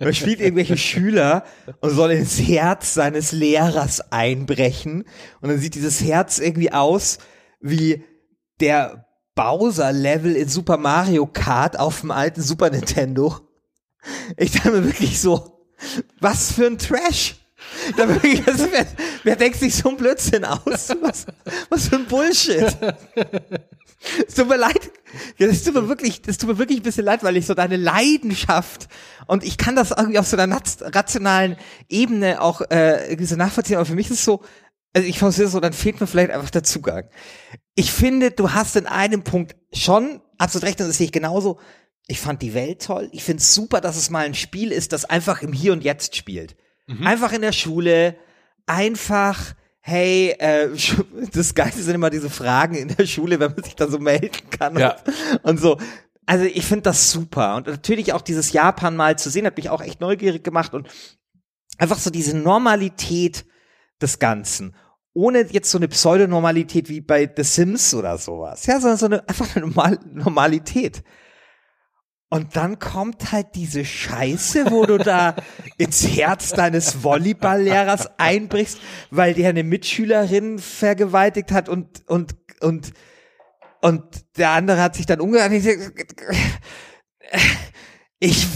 Speaker 2: Man spielt irgendwelche Schüler und soll ins Herz seines Lehrers einbrechen und dann sieht dieses Herz irgendwie aus wie der Bowser-Level in Super Mario Kart auf dem alten Super Nintendo. Ich dachte mir wirklich so, was für ein Trash. Da wirklich, also wer, wer denkt sich so ein Blödsinn aus? Was, was für ein Bullshit. Es tut mir leid. Das tut mir wirklich, das tut mir wirklich ein bisschen leid, weil ich so deine Leidenschaft und ich kann das irgendwie auf so einer rationalen Ebene auch äh, so nachvollziehen, aber für mich ist es so, also ich verstehe so, dann fehlt mir vielleicht einfach der Zugang. Ich finde, du hast in einem Punkt schon absolut recht und das sehe ich genauso. Ich fand die Welt toll. Ich finde es super, dass es mal ein Spiel ist, das einfach im Hier und Jetzt spielt. Einfach in der Schule, einfach, hey, äh, das Geilste sind immer diese Fragen in der Schule, wenn man sich da so melden kann
Speaker 1: Ja.
Speaker 2: und, und so. Also ich finde das super. Und natürlich auch dieses Japan mal zu sehen, hat mich auch echt neugierig gemacht und einfach so diese Normalität des Ganzen. Ohne jetzt so eine Pseudonormalität wie bei The Sims oder sowas. Ja, sondern so eine, einfach eine Normal Normalität. Und dann kommt halt diese Scheiße, wo du da ins Herz deines Volleyballlehrers einbrichst, weil der eine Mitschülerin vergewaltigt hat und, und, und, und der andere hat sich dann umgehört. Ich,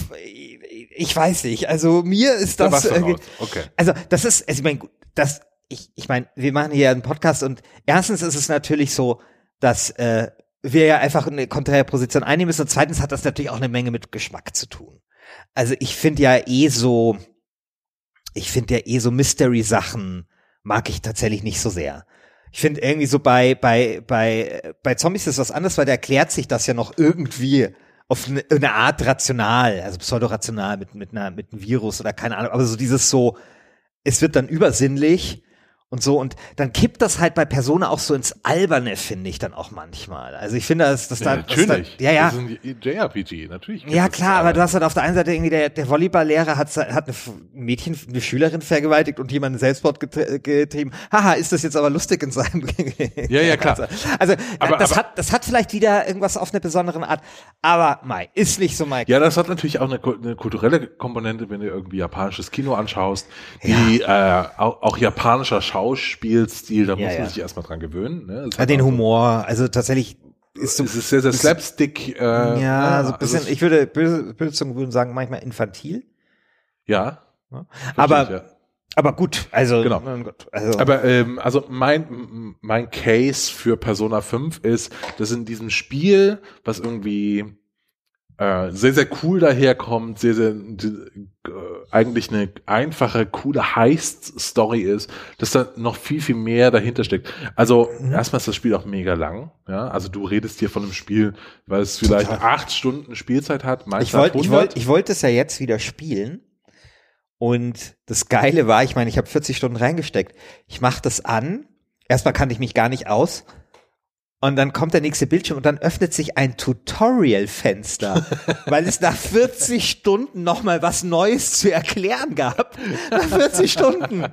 Speaker 2: ich weiß nicht. Also mir ist
Speaker 1: Da
Speaker 2: das.
Speaker 1: Okay.
Speaker 2: also das ist, also ich meine, gut, das ich, ich meine, wir machen hier einen Podcast und erstens ist es natürlich so, dass äh, wir ja einfach eine konträre Position einnehmen müssen und zweitens hat das natürlich auch eine Menge mit Geschmack zu tun. Also ich finde ja eh so, ich finde ja eh so Mystery-Sachen mag ich tatsächlich nicht so sehr. Ich finde irgendwie so bei, bei, bei, bei Zombies ist was anderes, weil da erklärt sich das ja noch irgendwie auf eine, eine Art rational, also pseudorational mit, mit einer, mit einem Virus oder keine Ahnung, aber so dieses so, es wird dann übersinnlich und so und dann kippt das halt bei Persona auch so ins Alberne, finde ich dann auch manchmal. Also ich finde, dass das
Speaker 1: Ja,
Speaker 2: da,
Speaker 1: natürlich.
Speaker 2: Da, ja, ja.
Speaker 1: Das ist ein JRPG, natürlich.
Speaker 2: Ja klar, aber du hast halt auf der einen Seite irgendwie der, der Volleyballlehrer hat, hat ein Mädchen, eine Schülerin vergewaltigt und jemanden Selbstmord getrie- getrieben. Haha, ist das jetzt aber lustig in seinem
Speaker 1: Ja, ja, klar.
Speaker 2: Also
Speaker 1: Aber-
Speaker 2: das
Speaker 1: aber-
Speaker 2: hat das hat vielleicht wieder irgendwas auf eine besondere Art, aber Mai, ist nicht so Mike.
Speaker 1: Ja, das hat natürlich auch eine, eine kulturelle Komponente, wenn du irgendwie japanisches Kino anschaust, wie äh, auch, auch japanischer Schauspielstil, da
Speaker 2: Ja,
Speaker 1: muss man
Speaker 2: ja.
Speaker 1: sich erstmal dran gewöhnen. Ne?
Speaker 2: Ja, den Humor, also tatsächlich ist so
Speaker 1: Es ist sehr, sehr Slapstick. Äh,
Speaker 2: ja, so ein bisschen,
Speaker 1: also,
Speaker 2: ich würde böse, böse Zungen würden sagen, manchmal infantil.
Speaker 1: ja.
Speaker 2: Aber aber gut, also
Speaker 1: Genau.
Speaker 2: Gott, also
Speaker 1: Aber ähm, also mein mein Case für Persona 5 ist, dass in diesem Spiel, was irgendwie äh, sehr sehr cool daherkommt, sehr sehr die, äh, eigentlich eine einfache coole Heist Story ist, dass da noch viel viel mehr dahinter steckt. Also
Speaker 2: Mhm.
Speaker 1: erstmal ist das Spiel auch mega lang, ja. Also du redest hier von einem Spiel, weil es vielleicht
Speaker 2: Total.
Speaker 1: acht Stunden Spielzeit hat.
Speaker 2: Ich wollte ich
Speaker 1: 100.
Speaker 2: wollte ich wollte es ja jetzt wieder spielen und das geile war, ich meine, ich habe 40 Stunden reingesteckt. Ich mache das an. Erstmal kannte ich mich gar nicht aus. Und dann kommt der nächste Bildschirm und dann öffnet sich ein Tutorial-Fenster, weil es nach 40 Stunden nochmal was Neues zu erklären gab. Nach 40 Stunden.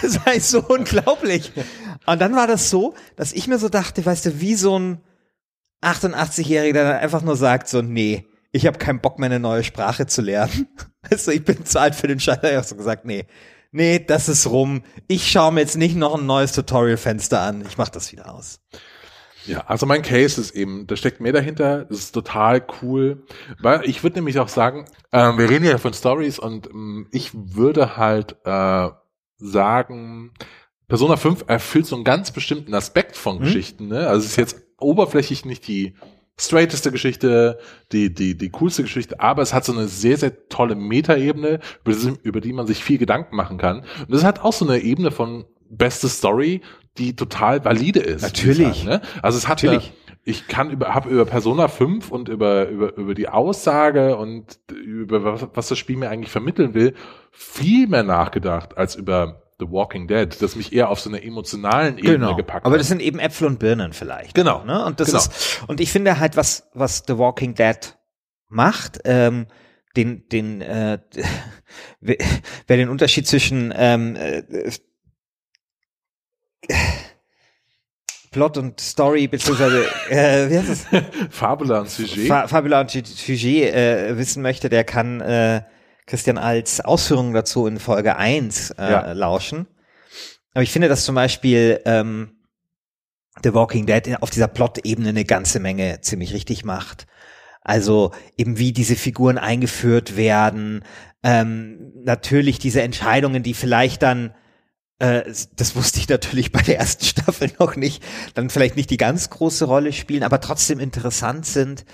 Speaker 2: Das war so unglaublich. Und dann war das so, dass ich mir so dachte, weißt du, wie so ein 88-Jähriger, der dann einfach nur sagt so, nee, ich habe keinen Bock mehr eine neue Sprache zu lernen. Also ich bin zu alt für den Scheiß. Ich habe so gesagt, nee, nee, das ist rum. Ich schaue mir jetzt nicht noch ein neues Tutorial-Fenster an. Ich mache das wieder aus.
Speaker 1: Ja, also mein Case ist eben, da steckt mehr dahinter, das ist total cool. Weil ich würde nämlich auch sagen, ähm, wir reden ja von Stories und ähm, ich würde halt äh, sagen, Persona 5 erfüllt so einen ganz bestimmten Aspekt von Geschichten. Ne? Also es ist jetzt oberflächlich nicht die straighteste Geschichte, die, die, die coolste Geschichte, aber es hat so eine sehr, sehr tolle Metaebene, über, die- über die man sich viel Gedanken machen kann. Und es hat auch so eine Ebene von beste Story, die total valide ist.
Speaker 2: Natürlich.
Speaker 1: Sagen, ne? Also es hat
Speaker 2: Natürlich.
Speaker 1: Eine, ich kann über, habe über Persona 5 und über, über, über die Aussage und über was, was das Spiel mir eigentlich vermitteln will, viel mehr nachgedacht als über The Walking Dead, das mich eher auf so einer emotionalen Ebene gepackt
Speaker 2: Genau. Aber
Speaker 1: hat.
Speaker 2: das sind eben Äpfel und Birnen vielleicht.
Speaker 1: Genau.
Speaker 2: Ne? Und das
Speaker 1: Genau.
Speaker 2: ist, und ich finde halt, was, was The Walking Dead macht, ähm, den, den, äh, wer wer den Unterschied zwischen ähm, äh, Plot und Story beziehungsweise äh, wie heißt es?
Speaker 1: Fabula und Sujet.
Speaker 2: Fa Fabula und Sujet äh, wissen möchte, der kann äh, Christian als Ausführungen dazu in Folge 1 äh,
Speaker 1: Ja.
Speaker 2: lauschen. Aber ich finde, dass zum Beispiel ähm, The Walking Dead auf dieser Plot-Ebene eine ganze Menge ziemlich richtig macht. Also eben wie diese Figuren eingeführt werden, ähm, natürlich diese Entscheidungen, die vielleicht dann äh, das wusste ich natürlich bei der ersten Staffel noch nicht, dann vielleicht nicht die ganz große Rolle spielen, aber trotzdem interessant sind,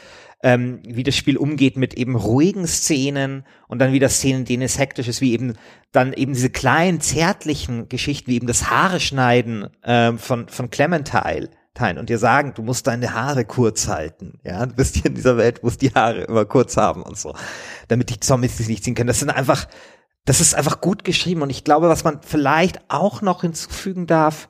Speaker 2: ähm, wie das Spiel umgeht mit eben ruhigen Szenen und dann wieder Szenen, denen es hektisch ist, wie eben dann eben diese kleinen zärtlichen Geschichten, wie eben das Haare schneiden ähm, von von Clementine. Tine, Und dir sagen, du musst deine Haare kurz halten. Ja, du bist hier in dieser Welt, musst die Haare immer kurz haben und so, damit die Zombies dich nicht ziehen können. Das sind einfach, das ist einfach gut geschrieben und ich glaube, was man vielleicht auch noch hinzufügen darf,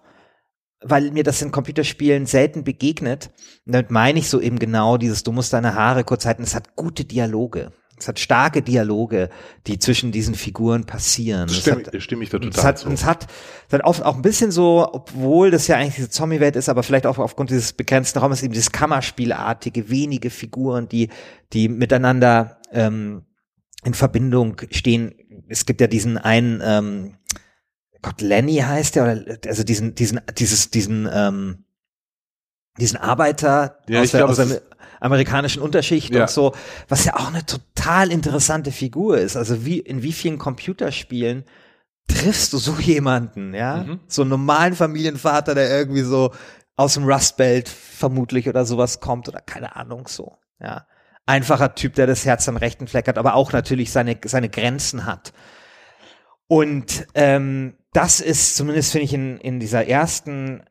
Speaker 2: weil mir das in Computerspielen selten begegnet, und damit meine ich so eben genau dieses, du musst deine Haare kurz halten, es hat gute Dialoge. Es hat starke Dialoge, die zwischen diesen Figuren passieren.
Speaker 1: Das
Speaker 2: Es
Speaker 1: stimme,
Speaker 2: hat,
Speaker 1: ich- stimme ich da
Speaker 2: und es
Speaker 1: total
Speaker 2: hat,
Speaker 1: zu.
Speaker 2: es hat, es hat oft auch ein bisschen so, obwohl das ja eigentlich diese Zombie-Welt ist, aber vielleicht auch aufgrund dieses begrenzten Raumes eben dieses Kammerspielartige, wenige Figuren, die, die miteinander ähm, in Verbindung stehen. Es gibt ja diesen einen, ähm, Gott, Lenny heißt der, oder also diesen, diesen, dieses, diesen, ähm, diesen Arbeiter
Speaker 1: Ja,
Speaker 2: aus, der,
Speaker 1: glaube,
Speaker 2: aus der amerikanischen Unterschicht
Speaker 1: Ja.
Speaker 2: und so, was ja auch eine total interessante Figur ist. Also wie in wie vielen Computerspielen triffst du so jemanden, ja?
Speaker 1: Mhm.
Speaker 2: So einen normalen Familienvater, der irgendwie so aus dem Rust Belt vermutlich oder sowas kommt oder keine Ahnung so, ja. Einfacher Typ, der das Herz am rechten Fleck hat, aber auch natürlich seine, seine Grenzen hat. Und ähm, das ist zumindest, finde ich, in, in dieser ersten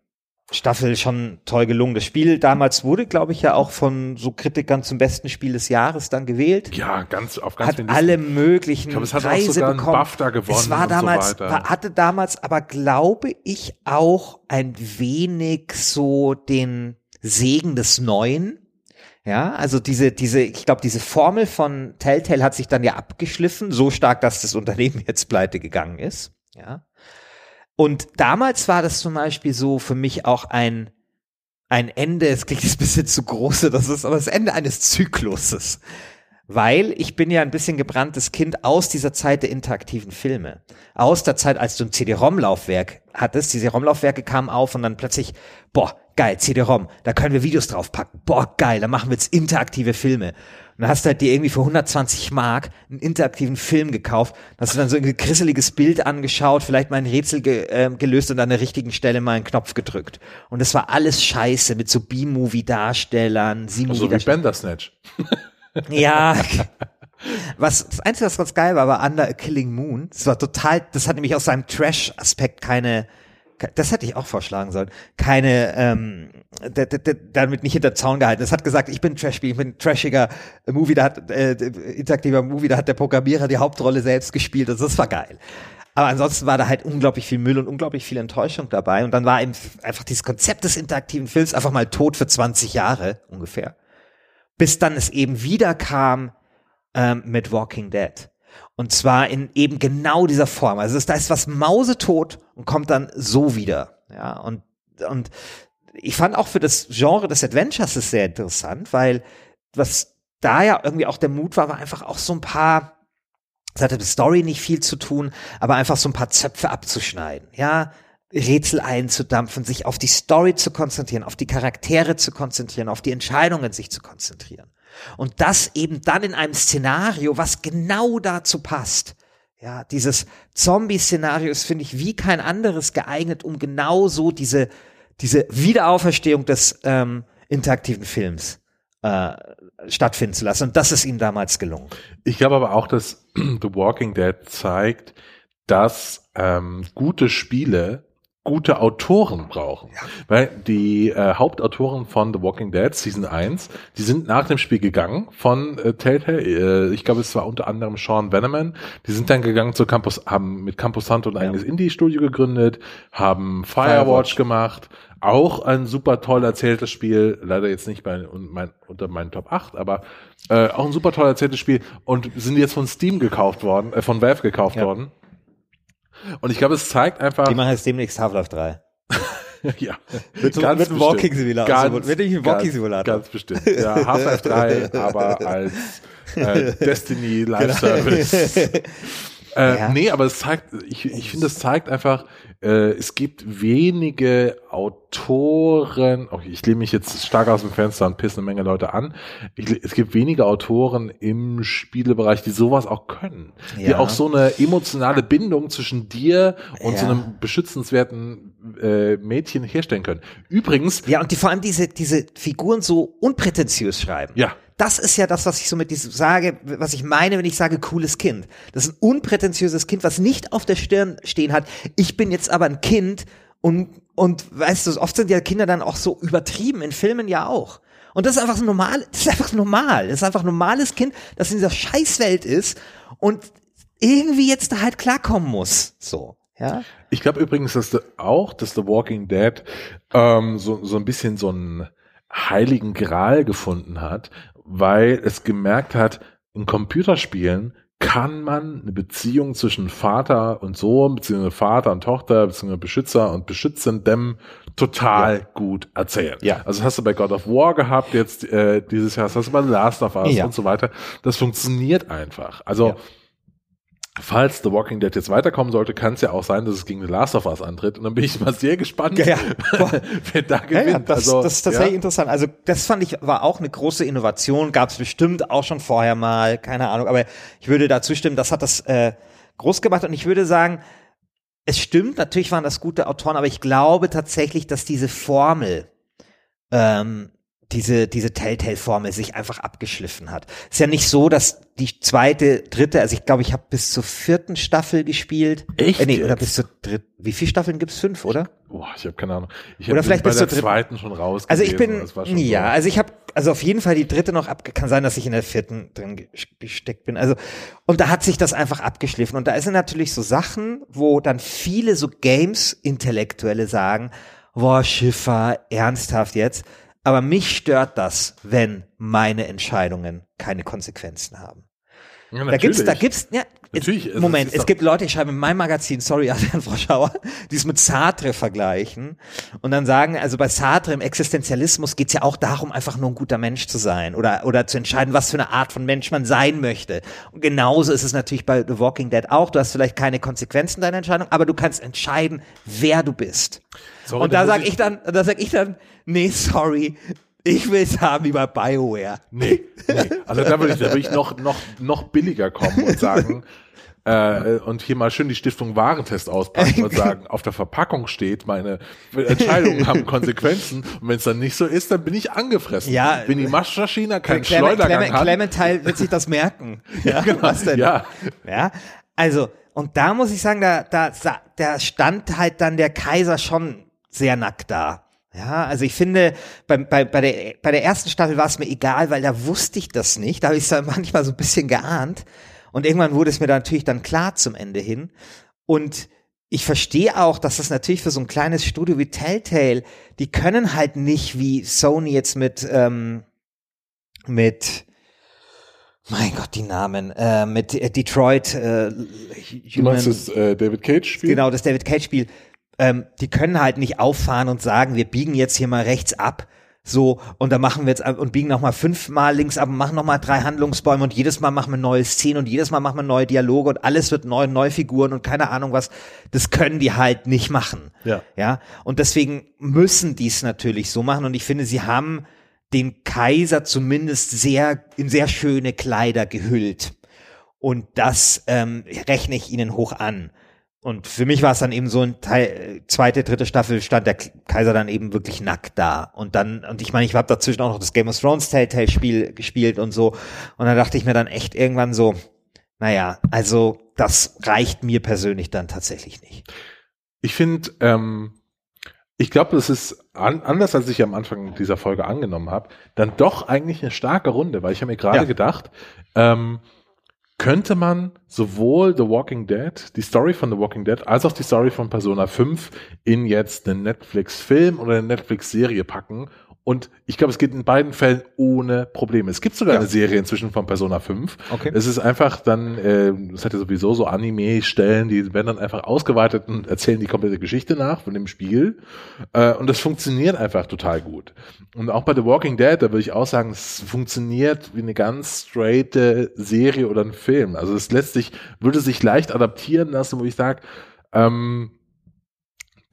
Speaker 2: Staffel schon toll gelungen. Das Spiel damals wurde, glaube ich, ja auch von so Kritikern zum besten Spiel des Jahres dann gewählt.
Speaker 1: Ja, ganz auf ganz
Speaker 2: Hat alle möglichen
Speaker 1: Ich glaube, es hat auch
Speaker 2: Preise
Speaker 1: sogar einen
Speaker 2: bekommen.
Speaker 1: BAFTA gewonnen
Speaker 2: Es war
Speaker 1: so
Speaker 2: damals, war, hatte damals aber, glaube ich, auch ein wenig so den Segen des Neuen. Ja, also diese, diese, ich glaube, diese Formel von Telltale hat sich dann ja abgeschliffen, so stark, dass das Unternehmen jetzt pleite gegangen ist. Ja. Und damals war das zum Beispiel so für mich auch ein, ein Ende, es klingt jetzt ein bisschen zu groß, das ist aber das Ende eines Zykluses. Weil ich bin ja ein bisschen gebranntes Kind aus dieser Zeit der interaktiven Filme. Aus der Zeit, als du ein CD-ROM-Laufwerk hattest. Diese ROM-Laufwerke kamen auf und dann plötzlich, boah, geil, CD-ROM, da können wir Videos draufpacken. Boah, geil, da machen wir jetzt interaktive Filme. Und dann hast du halt dir irgendwie für 120 Mark einen interaktiven Film gekauft, hast du dann so ein grisseliges Bild angeschaut, vielleicht mal ein Rätsel ge äh, gelöst und an der richtigen Stelle mal einen Knopf gedrückt. Und das war alles scheiße mit so B-Movie-Darstellern,
Speaker 1: So wie
Speaker 2: C-Movie-Darstellern.
Speaker 1: Bandersnatch.
Speaker 2: Ja. Was, das Einzige, was ganz geil war, war Under a Killing Moon. Das war total, das hat nämlich aus seinem Trash-Aspekt keine, ke- das hätte ich auch vorschlagen sollen, keine, ähm, damit nicht hinter Zaun gehalten. Es hat gesagt, ich bin Trash, ich bin trashiger Movie, da hat, äh, interaktiver Movie, da hat der Programmierer die Hauptrolle selbst gespielt, also das war geil. Aber ansonsten war da halt unglaublich viel Müll und unglaublich viel Enttäuschung dabei. Und dann war eben einfach dieses Konzept des interaktiven Films einfach mal tot für 20 Jahre ungefähr. Bis dann es eben wieder kam ähm, mit Walking Dead. Und zwar in eben genau dieser Form. Also da ist was mausetot und kommt dann so wieder. Ja, und, und ich fand auch für das Genre des Adventures es sehr interessant, weil was da ja irgendwie auch der Mut war, war einfach auch so ein paar, es hatte mit Story nicht viel zu tun, aber einfach so ein paar Zöpfe abzuschneiden. Ja, Rätsel einzudampfen, sich auf die Story zu konzentrieren, auf die Charaktere zu konzentrieren, auf die Entscheidungen sich zu konzentrieren. Und das eben dann in einem Szenario, was genau dazu passt. Ja, dieses Zombie-Szenario ist, finde ich, wie kein anderes geeignet, um genau so diese, diese Wiederauferstehung des ähm, interaktiven Films äh, stattfinden zu lassen. Und das ist ihm damals gelungen.
Speaker 1: Ich glaube aber auch, dass The Walking Dead zeigt, dass ähm, gute Spiele gute Autoren brauchen. Weil die äh, Hauptautoren von The Walking Dead Season 1, die sind nach dem Spiel gegangen von äh, Telltale. Äh, ich glaube, es war unter anderem Sean Veneman. Die sind dann gegangen zu Campus, haben mit Campus Santo ein eigenes Indie-Studio gegründet, haben Firewatch,
Speaker 2: Firewatch.
Speaker 1: gemacht. Auch ein super toll erzähltes Spiel, leider jetzt nicht bei, un- mein, unter meinen Top 8, aber äh, auch ein super toll erzähltes Spiel und sind jetzt von Steam gekauft worden, äh, von Valve gekauft
Speaker 2: Ja.
Speaker 1: worden. Und ich glaube, es zeigt einfach,
Speaker 2: Die machen jetzt demnächst Half-Life 3.
Speaker 1: ja,
Speaker 2: Wird so- wird ein
Speaker 1: bestimmt.
Speaker 2: Walking Simulator.
Speaker 1: Ganz,
Speaker 2: Also wird nicht ein Walking
Speaker 1: ganz-
Speaker 2: Simulator.
Speaker 1: Ganz bestimmt. Ja, Half-Life 3, aber als äh, Destiny Live Service. Äh,
Speaker 2: Ja.
Speaker 1: Nee, aber es zeigt, ich, ich finde, es zeigt einfach, äh, es gibt wenige Autoren, okay, ich lehne mich jetzt stark aus dem Fenster und pisse eine Menge Leute an. Ich, es gibt wenige Autoren im Spielebereich, die sowas auch können. Die
Speaker 2: Ja.
Speaker 1: auch so eine emotionale Bindung zwischen dir und so
Speaker 2: Ja.
Speaker 1: einem beschützenswerten äh, Mädchen herstellen können. Übrigens,
Speaker 2: Ja, und die vor allem diese, diese Figuren so unprätentiös schreiben.
Speaker 1: ja,
Speaker 2: Das ist ja das, was ich so mit diesem sage, was ich meine, wenn ich sage cooles Kind. Das ist ein unprätentiöses Kind, was nicht auf der Stirn stehen hat. Ich bin jetzt aber ein Kind und, und weißt du, oft sind ja Kinder dann auch so übertrieben, in Filmen ja auch. Und das ist einfach so normal, das ist einfach normal. Das ist einfach ein normales Kind, das in dieser Scheißwelt ist und irgendwie jetzt da halt klarkommen muss. So, ja.
Speaker 1: Ich glaube übrigens, dass the, auch, dass The Walking Dead ähm, so, so ein bisschen so einen heiligen Gral gefunden hat, weil es gemerkt hat, in Computerspielen kann man eine Beziehung zwischen Vater und Sohn, beziehungsweise Vater und Tochter, beziehungsweise Beschützer und Beschützendem total gut erzählen.
Speaker 2: Ja.
Speaker 1: Also das hast du bei God of War gehabt, jetzt äh, dieses Jahr, hast du bei Last of Us
Speaker 2: Ja.
Speaker 1: und so weiter. Das funktioniert einfach. Also
Speaker 2: Ja.
Speaker 1: Falls The Walking Dead jetzt weiterkommen sollte, kann es ja auch sein, dass es gegen The Last of Us antritt. Und dann bin ich mal sehr gespannt,
Speaker 2: Ja, ja.
Speaker 1: wer da gewinnt.
Speaker 2: ja, das,
Speaker 1: also,
Speaker 2: das ist tatsächlich
Speaker 1: ja.
Speaker 2: interessant. Also das fand ich war auch eine große Innovation, gab es bestimmt auch schon vorher mal, keine Ahnung. Aber ich würde da zustimmen, das hat das äh, groß gemacht und ich würde sagen, es stimmt, natürlich waren das gute Autoren, aber ich glaube tatsächlich, dass diese Formel, ähm, diese, diese Telltale-Formel sich einfach abgeschliffen hat. Ist ja nicht so, dass die zweite, dritte, also ich glaube, ich habe bis zur vierten Staffel gespielt.
Speaker 1: Echt
Speaker 2: Äh, nee, oder bis zur dritten. Wie viele Staffeln gibt's? Fünf, oder?
Speaker 1: Boah, ich habe keine Ahnung. Ich
Speaker 2: Oder vielleicht bis zur dritten-
Speaker 1: zweiten schon raus.
Speaker 2: Also ich bin, ja,
Speaker 1: so.
Speaker 2: also ich habe, also auf jeden Fall die dritte noch ab, kann sein, dass ich in der vierten drin ge- gesteckt bin. Also, und da hat sich das einfach abgeschliffen. Und da sind natürlich so Sachen, wo dann viele so Games-Intellektuelle sagen, boah, Schiffer, ernsthaft jetzt. Aber mich stört das, wenn meine Entscheidungen keine Konsequenzen haben.
Speaker 1: Ja,
Speaker 2: Da gibt's, da gibt's, ja,
Speaker 1: Natürlich,
Speaker 2: es,
Speaker 1: es
Speaker 2: Moment, es gibt Leute, die schreiben in meinem Magazin, sorry, Adrian Frau Schauer, die es mit Sartre vergleichen und dann sagen, also bei Sartre im Existenzialismus geht's ja auch darum, einfach nur ein guter Mensch zu sein oder, oder zu entscheiden, was für eine Art von Mensch man sein möchte. Und genauso ist es natürlich bei The Walking Dead auch. Du hast vielleicht keine Konsequenzen deiner Entscheidung, aber du kannst entscheiden, wer du bist.
Speaker 1: Sorry,
Speaker 2: und da
Speaker 1: muss
Speaker 2: sag ich dann, da sag ich dann, nee, sorry, ich will's haben wie bei BioWare.
Speaker 1: Nee, nee. Also da würde ich, da würde ich noch, noch, noch billiger kommen und sagen, äh, und hier mal schön die Stiftung Warentest auspacken und sagen, auf der Verpackung steht, meine Entscheidungen haben Konsequenzen und wenn es dann nicht so ist, dann bin ich angefressen.
Speaker 2: Ja.
Speaker 1: wenn die Maschine keinen
Speaker 2: Clement-
Speaker 1: Schleudergang
Speaker 2: Clement-
Speaker 1: hat.
Speaker 2: Clementine wird sich das merken. Ja,
Speaker 1: genau,
Speaker 2: was denn?
Speaker 1: ja.
Speaker 2: Ja, also, und da muss ich sagen, da, da, da stand halt dann der Kaiser schon sehr nackt da. Ja, also ich finde, bei, bei, bei, der, bei der ersten Staffel war es mir egal, weil da wusste ich das nicht. Da habe ich es dann manchmal so ein bisschen geahnt. Und irgendwann wurde es mir dann natürlich dann klar zum Ende hin. Und ich verstehe auch, dass das natürlich für so ein kleines Studio wie Telltale, die können halt nicht wie Sony jetzt mit, ähm, mit, mein Gott, die Namen, äh, mit Detroit, äh,
Speaker 1: Du meinst das äh, David Cage Spiel?
Speaker 2: genau, das David Cage Spiel, ähm, die können halt nicht auffahren und sagen, wir biegen jetzt hier mal rechts ab, so, und dann machen wir jetzt ab und biegen nochmal fünfmal links ab und machen nochmal drei Handlungsbäume und jedes Mal machen wir neue Szenen und jedes Mal machen wir neue Dialoge und alles wird neu, neue Figuren und keine Ahnung was. Das können die halt nicht machen.
Speaker 1: Ja.
Speaker 2: Ja. Und deswegen müssen die es natürlich so machen und ich finde, sie haben den Kaiser zumindest sehr, in sehr schöne Kleider gehüllt. Und das ähm, rechne ich ihnen hoch an. Und für mich war es dann eben so ein Teil, zweite, dritte Staffel stand der Kaiser dann eben wirklich nackt da. Und dann, und ich meine, ich habe dazwischen auch noch das Game of Thrones Telltale-Spiel gespielt und so. Und dann dachte ich mir dann echt irgendwann so, naja, also das reicht mir persönlich dann tatsächlich nicht.
Speaker 1: Ich finde, ähm, ich glaube, das ist an, anders, als ich am Anfang dieser Folge angenommen habe, dann doch eigentlich eine starke Runde, weil ich habe mir gerade
Speaker 2: Ja.
Speaker 1: gedacht, ähm, könnte man sowohl The Walking Dead, die Story von The Walking Dead, als auch die Story von Persona 5 in jetzt einen Netflix-Film oder eine Netflix-Serie packen. Und ich glaube, es geht in beiden Fällen ohne Probleme. Es gibt sogar
Speaker 2: Ja.
Speaker 1: eine Serie inzwischen von Persona 5.
Speaker 2: Okay.
Speaker 1: Es ist einfach dann, äh, es hat ja sowieso so Anime-Stellen, die werden dann einfach ausgeweitet und erzählen die komplette Geschichte nach von dem Spiel. Äh, und das funktioniert einfach total gut. Und auch bei The Walking Dead, da würde ich auch sagen, es funktioniert wie eine ganz straighte Serie oder ein Film. Also es lässt sich, würde sich leicht adaptieren lassen, wo ich sage, ähm,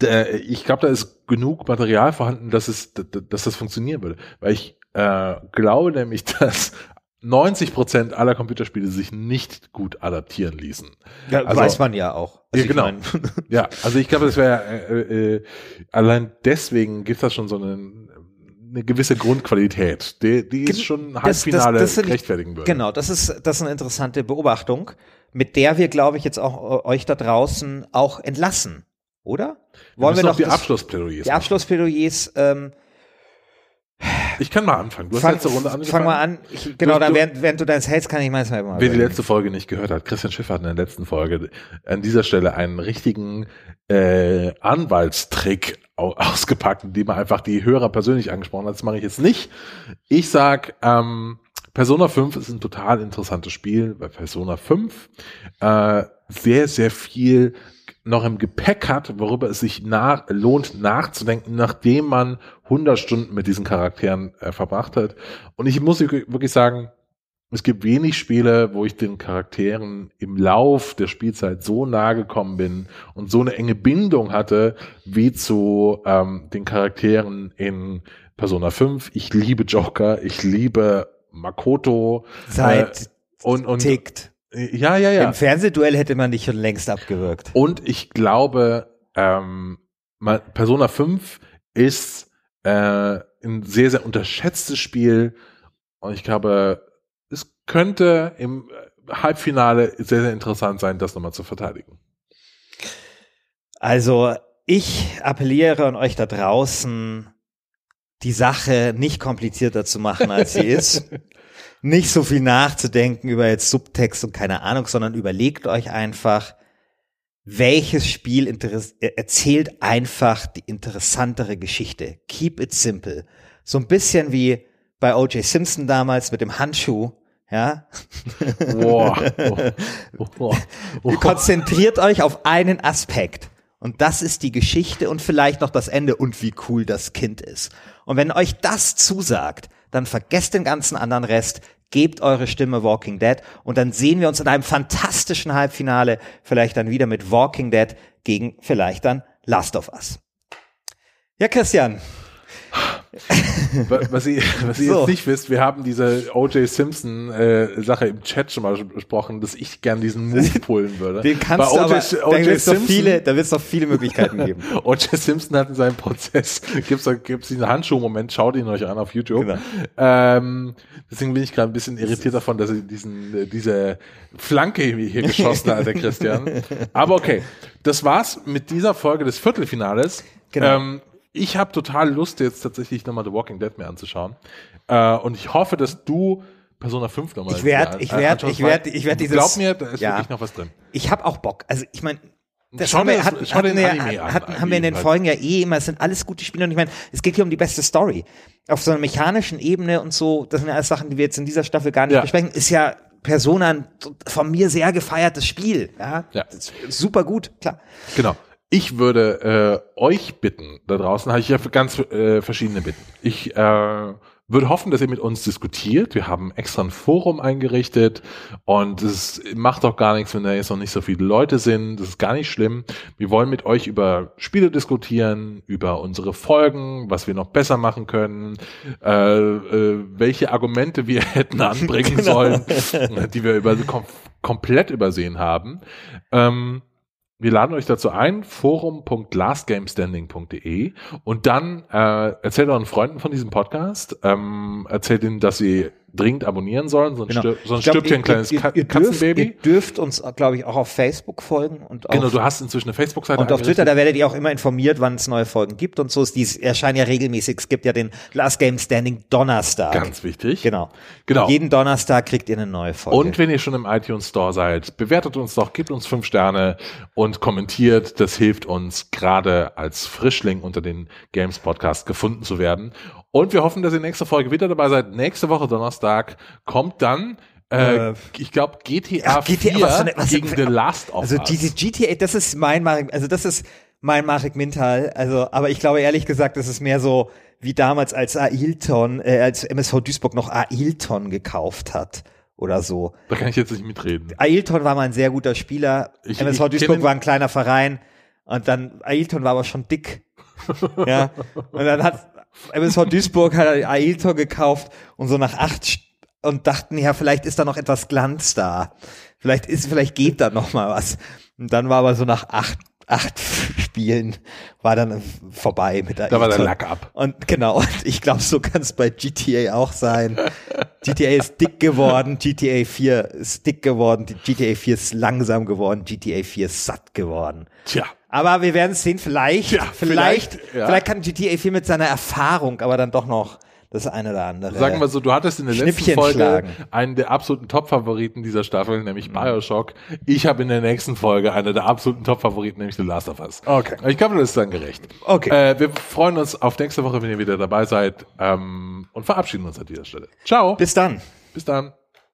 Speaker 1: ich glaube, da ist genug Material vorhanden, dass es, dass das funktionieren würde. Weil ich äh, glaube nämlich, dass 90 Prozent aller Computerspiele sich nicht gut adaptieren ließen.
Speaker 2: Ja,
Speaker 1: Also-
Speaker 2: weiß man ja auch.
Speaker 1: Ja,
Speaker 2: ich
Speaker 1: genau. Ja, also ich glaube, das wäre äh, äh, allein deswegen gibt das schon so eine, eine gewisse Grundqualität, die, die ist schon
Speaker 2: das-
Speaker 1: Halbfinale
Speaker 2: das- das ich-
Speaker 1: rechtfertigen würde.
Speaker 2: Genau, das ist, das ist eine interessante Beobachtung, mit der wir, glaube ich, jetzt auch äh, euch da draußen auch entlassen, oder?
Speaker 1: Wir müssen noch die
Speaker 2: das-
Speaker 1: Abschlussplädoyers
Speaker 2: die
Speaker 1: machen.
Speaker 2: Abschlussplädoyers, ähm,
Speaker 1: Ich kann mal anfangen. Du hast
Speaker 2: fang,
Speaker 1: letzte Runde angefangen.
Speaker 2: fang mal an. Ich, genau,
Speaker 1: Du-
Speaker 2: dann während, während du deins hältst, kann ich meins mal
Speaker 1: Wer die letzte Folge nicht gehört hat, Christian Schiffer hat in der letzten Folge an dieser Stelle einen richtigen äh, Anwaltstrick au ausgepackt, indem er einfach die Hörer persönlich angesprochen hat. Das mache ich jetzt nicht. Ich sag, ähm, Persona 5 ist ein total interessantes Spiel, weil Persona 5 äh, sehr, sehr viel noch im Gepäck hat, worüber es sich nach, lohnt nachzudenken, nachdem man 100 Stunden mit diesen Charakteren äh, verbracht hat. Und ich muss wirklich sagen, es gibt wenig Spiele, wo ich den Charakteren im Lauf der Spielzeit so nahe gekommen bin und so eine enge Bindung hatte, wie zu ähm, den Charakteren in Persona 5. Ich liebe Joker, ich liebe Makoto.
Speaker 2: Seit
Speaker 1: äh, und, und
Speaker 2: tickt.
Speaker 1: Ja, ja, ja.
Speaker 2: Im Fernsehduell hätte man dich schon längst abgewürgt.
Speaker 1: Und ich glaube, ähm, Persona 5 ist äh, ein sehr, sehr unterschätztes Spiel. Und ich glaube, es könnte im äh, Halbfinale sehr, sehr interessant sein, das nochmal zu verteidigen.
Speaker 2: Also ich appelliere an euch da draußen, die Sache nicht komplizierter zu machen, als sie ist. Nicht so viel nachzudenken über jetzt Subtext und keine Ahnung, sondern überlegt euch einfach, welches Spiel er- erzählt einfach die interessantere Geschichte. Keep it simple. So ein bisschen wie bei O.J. Simpson damals mit dem Handschuh, ja.
Speaker 1: Boah. Oh, oh.
Speaker 2: Ihr konzentriert euch auf einen Aspekt. Und das ist die Geschichte und vielleicht noch das Ende und wie cool das Kind ist. Und wenn euch das zusagt, dann vergesst den ganzen anderen Rest, gebt eure Stimme Walking Dead und dann sehen wir uns in einem fantastischen Halbfinale vielleicht dann wieder mit Walking Dead gegen vielleicht dann Last of Us. Ja, Christian,
Speaker 1: Was ihr, was ihr
Speaker 2: So.
Speaker 1: jetzt nicht wisst, wir haben diese O.J. Simpson äh, Sache im Chat schon mal besprochen, dass ich gern diesen Move pullen würde.
Speaker 2: den kannst
Speaker 1: Bei
Speaker 2: du aber,
Speaker 1: O.J.
Speaker 2: da
Speaker 1: O.J.
Speaker 2: wird's doch
Speaker 1: Simpson-
Speaker 2: viele, da wird's doch viele Möglichkeiten geben.
Speaker 1: O.J. Simpson hat in seinem Prozess, gibt's da, gibt's diesen Handschuh-Moment, schaut ihn euch an auf YouTube.
Speaker 2: Genau.
Speaker 1: Ähm, deswegen bin ich gerade ein bisschen irritiert davon, dass er diesen, äh, diese Flanke hier geschossen hat, der Christian. Aber okay, das war's mit dieser Folge des Viertelfinales.
Speaker 2: Genau.
Speaker 1: Ähm, ich habe total Lust, jetzt tatsächlich nochmal The Walking Dead mir anzuschauen. Äh, und ich hoffe, dass du Persona 5 nochmal
Speaker 2: Ich werd- ich werd- ich werd- ich werd dieses-
Speaker 1: Glaub mir, da ist
Speaker 2: Ja.
Speaker 1: wirklich noch was drin.
Speaker 2: Ich habe auch Bock. Also ich meine, das
Speaker 1: Schau
Speaker 2: haben wir,
Speaker 1: das-
Speaker 2: hatten,
Speaker 1: schau
Speaker 2: hatten,
Speaker 1: den
Speaker 2: wir,
Speaker 1: Anime an,
Speaker 2: hatten, haben wir in den. Folgen ja eh immer, es sind alles gute Spiele und ich meine, es geht hier um die beste Story. Auf so einer mechanischen Ebene und so, das sind ja alles Sachen, die wir jetzt in dieser Staffel gar nicht
Speaker 1: Ja.
Speaker 2: besprechen, ist ja Persona ein von mir sehr gefeiertes Spiel. Ja,
Speaker 1: Ja.
Speaker 2: Super gut, klar.
Speaker 1: Genau. Ich würde äh, euch bitten, da draußen habe ich ja ganz äh, verschiedene Bitten. Ich äh, würde hoffen, dass ihr mit uns diskutiert. Wir haben extra ein Forum eingerichtet und es macht auch gar nichts, wenn da jetzt noch nicht so viele Leute sind. Das ist gar nicht schlimm. Wir wollen mit euch über Spiele diskutieren, über unsere Folgen, was wir noch besser machen können, äh, äh, welche Argumente wir hätten anbringen sollen, die wir über, kom komplett übersehen haben. Ähm, wir laden euch dazu ein, forum.lastgamestanding.de und dann äh, erzählt euren Freunden von diesem Podcast, ähm, erzählt ihnen, dass sie dringend abonnieren sollen, sonst,
Speaker 2: Genau.
Speaker 1: stirb, sonst
Speaker 2: glaub,
Speaker 1: stirbt hier ein
Speaker 2: ihr-
Speaker 1: kleines
Speaker 2: ihr, ihr, dürft,
Speaker 1: Katzenbaby.
Speaker 2: ihr dürft uns, glaube ich, auch auf Facebook folgen und auf,
Speaker 1: genau, du hast inzwischen eine Facebook-Seite
Speaker 2: und auf Twitter, da werdet ihr auch immer informiert, wann es neue Folgen gibt und so. Die erscheinen ja regelmäßig. Es gibt ja den Last Game Standing Donnerstag.
Speaker 1: Ganz wichtig.
Speaker 2: Genau.
Speaker 1: Genau.
Speaker 2: Jeden Donnerstag kriegt ihr eine neue Folge.
Speaker 1: Und wenn ihr schon im iTunes Store seid, bewertet uns doch, gebt uns fünf Sterne und kommentiert. Das hilft uns gerade als Frischling unter den Games Podcast gefunden zu werden. Und wir hoffen, dass ihr nächste Folge wieder dabei seid. Nächste Woche Donnerstag kommt dann, äh,
Speaker 2: Äh,
Speaker 1: ich glaube, GTA,
Speaker 2: Ach, GTA
Speaker 1: 4
Speaker 2: was was-
Speaker 1: gegen The Last of
Speaker 2: also
Speaker 1: Us.
Speaker 2: diese GTA, das ist mein Marek, also das ist mein Marek Mintal. Also, aber ich glaube ehrlich gesagt, das ist mehr so wie damals, als Ailton, äh, als MSV Duisburg noch Ailton gekauft hat oder so.
Speaker 1: da kann ich jetzt nicht mitreden.
Speaker 2: Ailton war mal ein sehr guter Spieler.
Speaker 1: Ich-
Speaker 2: MSV
Speaker 1: ich
Speaker 2: Duisburg war ein kleiner Verein und dann Ailton war aber schon dick. ja. Und dann hat MSV Duisburg hat Ailton gekauft und so nach acht und dachten, ja, vielleicht ist da noch etwas Glanz da. Vielleicht ist, vielleicht geht da noch mal was. Und dann war aber so nach acht, acht Spielen war dann vorbei mit Ailton.
Speaker 1: Da war der Lack ab.
Speaker 2: Und genau, und ich glaube, so kann es bei GTA auch sein. GTA ist dick geworden, GTA 4 ist dick geworden, GTA 4 ist langsam geworden, GTA 4 ist satt geworden.
Speaker 1: Tja.
Speaker 2: Aber wir werden es sehen, vielleicht,
Speaker 1: Ja,
Speaker 2: vielleicht,
Speaker 1: vielleicht, ja.
Speaker 2: vielleicht kann GTA 4 mit seiner Erfahrung aber dann doch noch das eine oder andere.
Speaker 1: Sagen wir so, du hattest in der letzten Folge
Speaker 2: schlagen.
Speaker 1: einen der absoluten Top-Favoriten dieser Staffel,
Speaker 2: Mhm.
Speaker 1: nämlich Bioshock. Ich habe in der nächsten Folge eine der absoluten Top-Favoriten, nämlich The Last of Us.
Speaker 2: Okay.
Speaker 1: Ich glaube, das ist dann gerecht.
Speaker 2: Okay.
Speaker 1: Äh, wir freuen uns auf nächste Woche, wenn ihr wieder dabei seid ähm, und verabschieden uns an dieser Stelle. Ciao.
Speaker 2: Bis dann.
Speaker 1: Bis dann.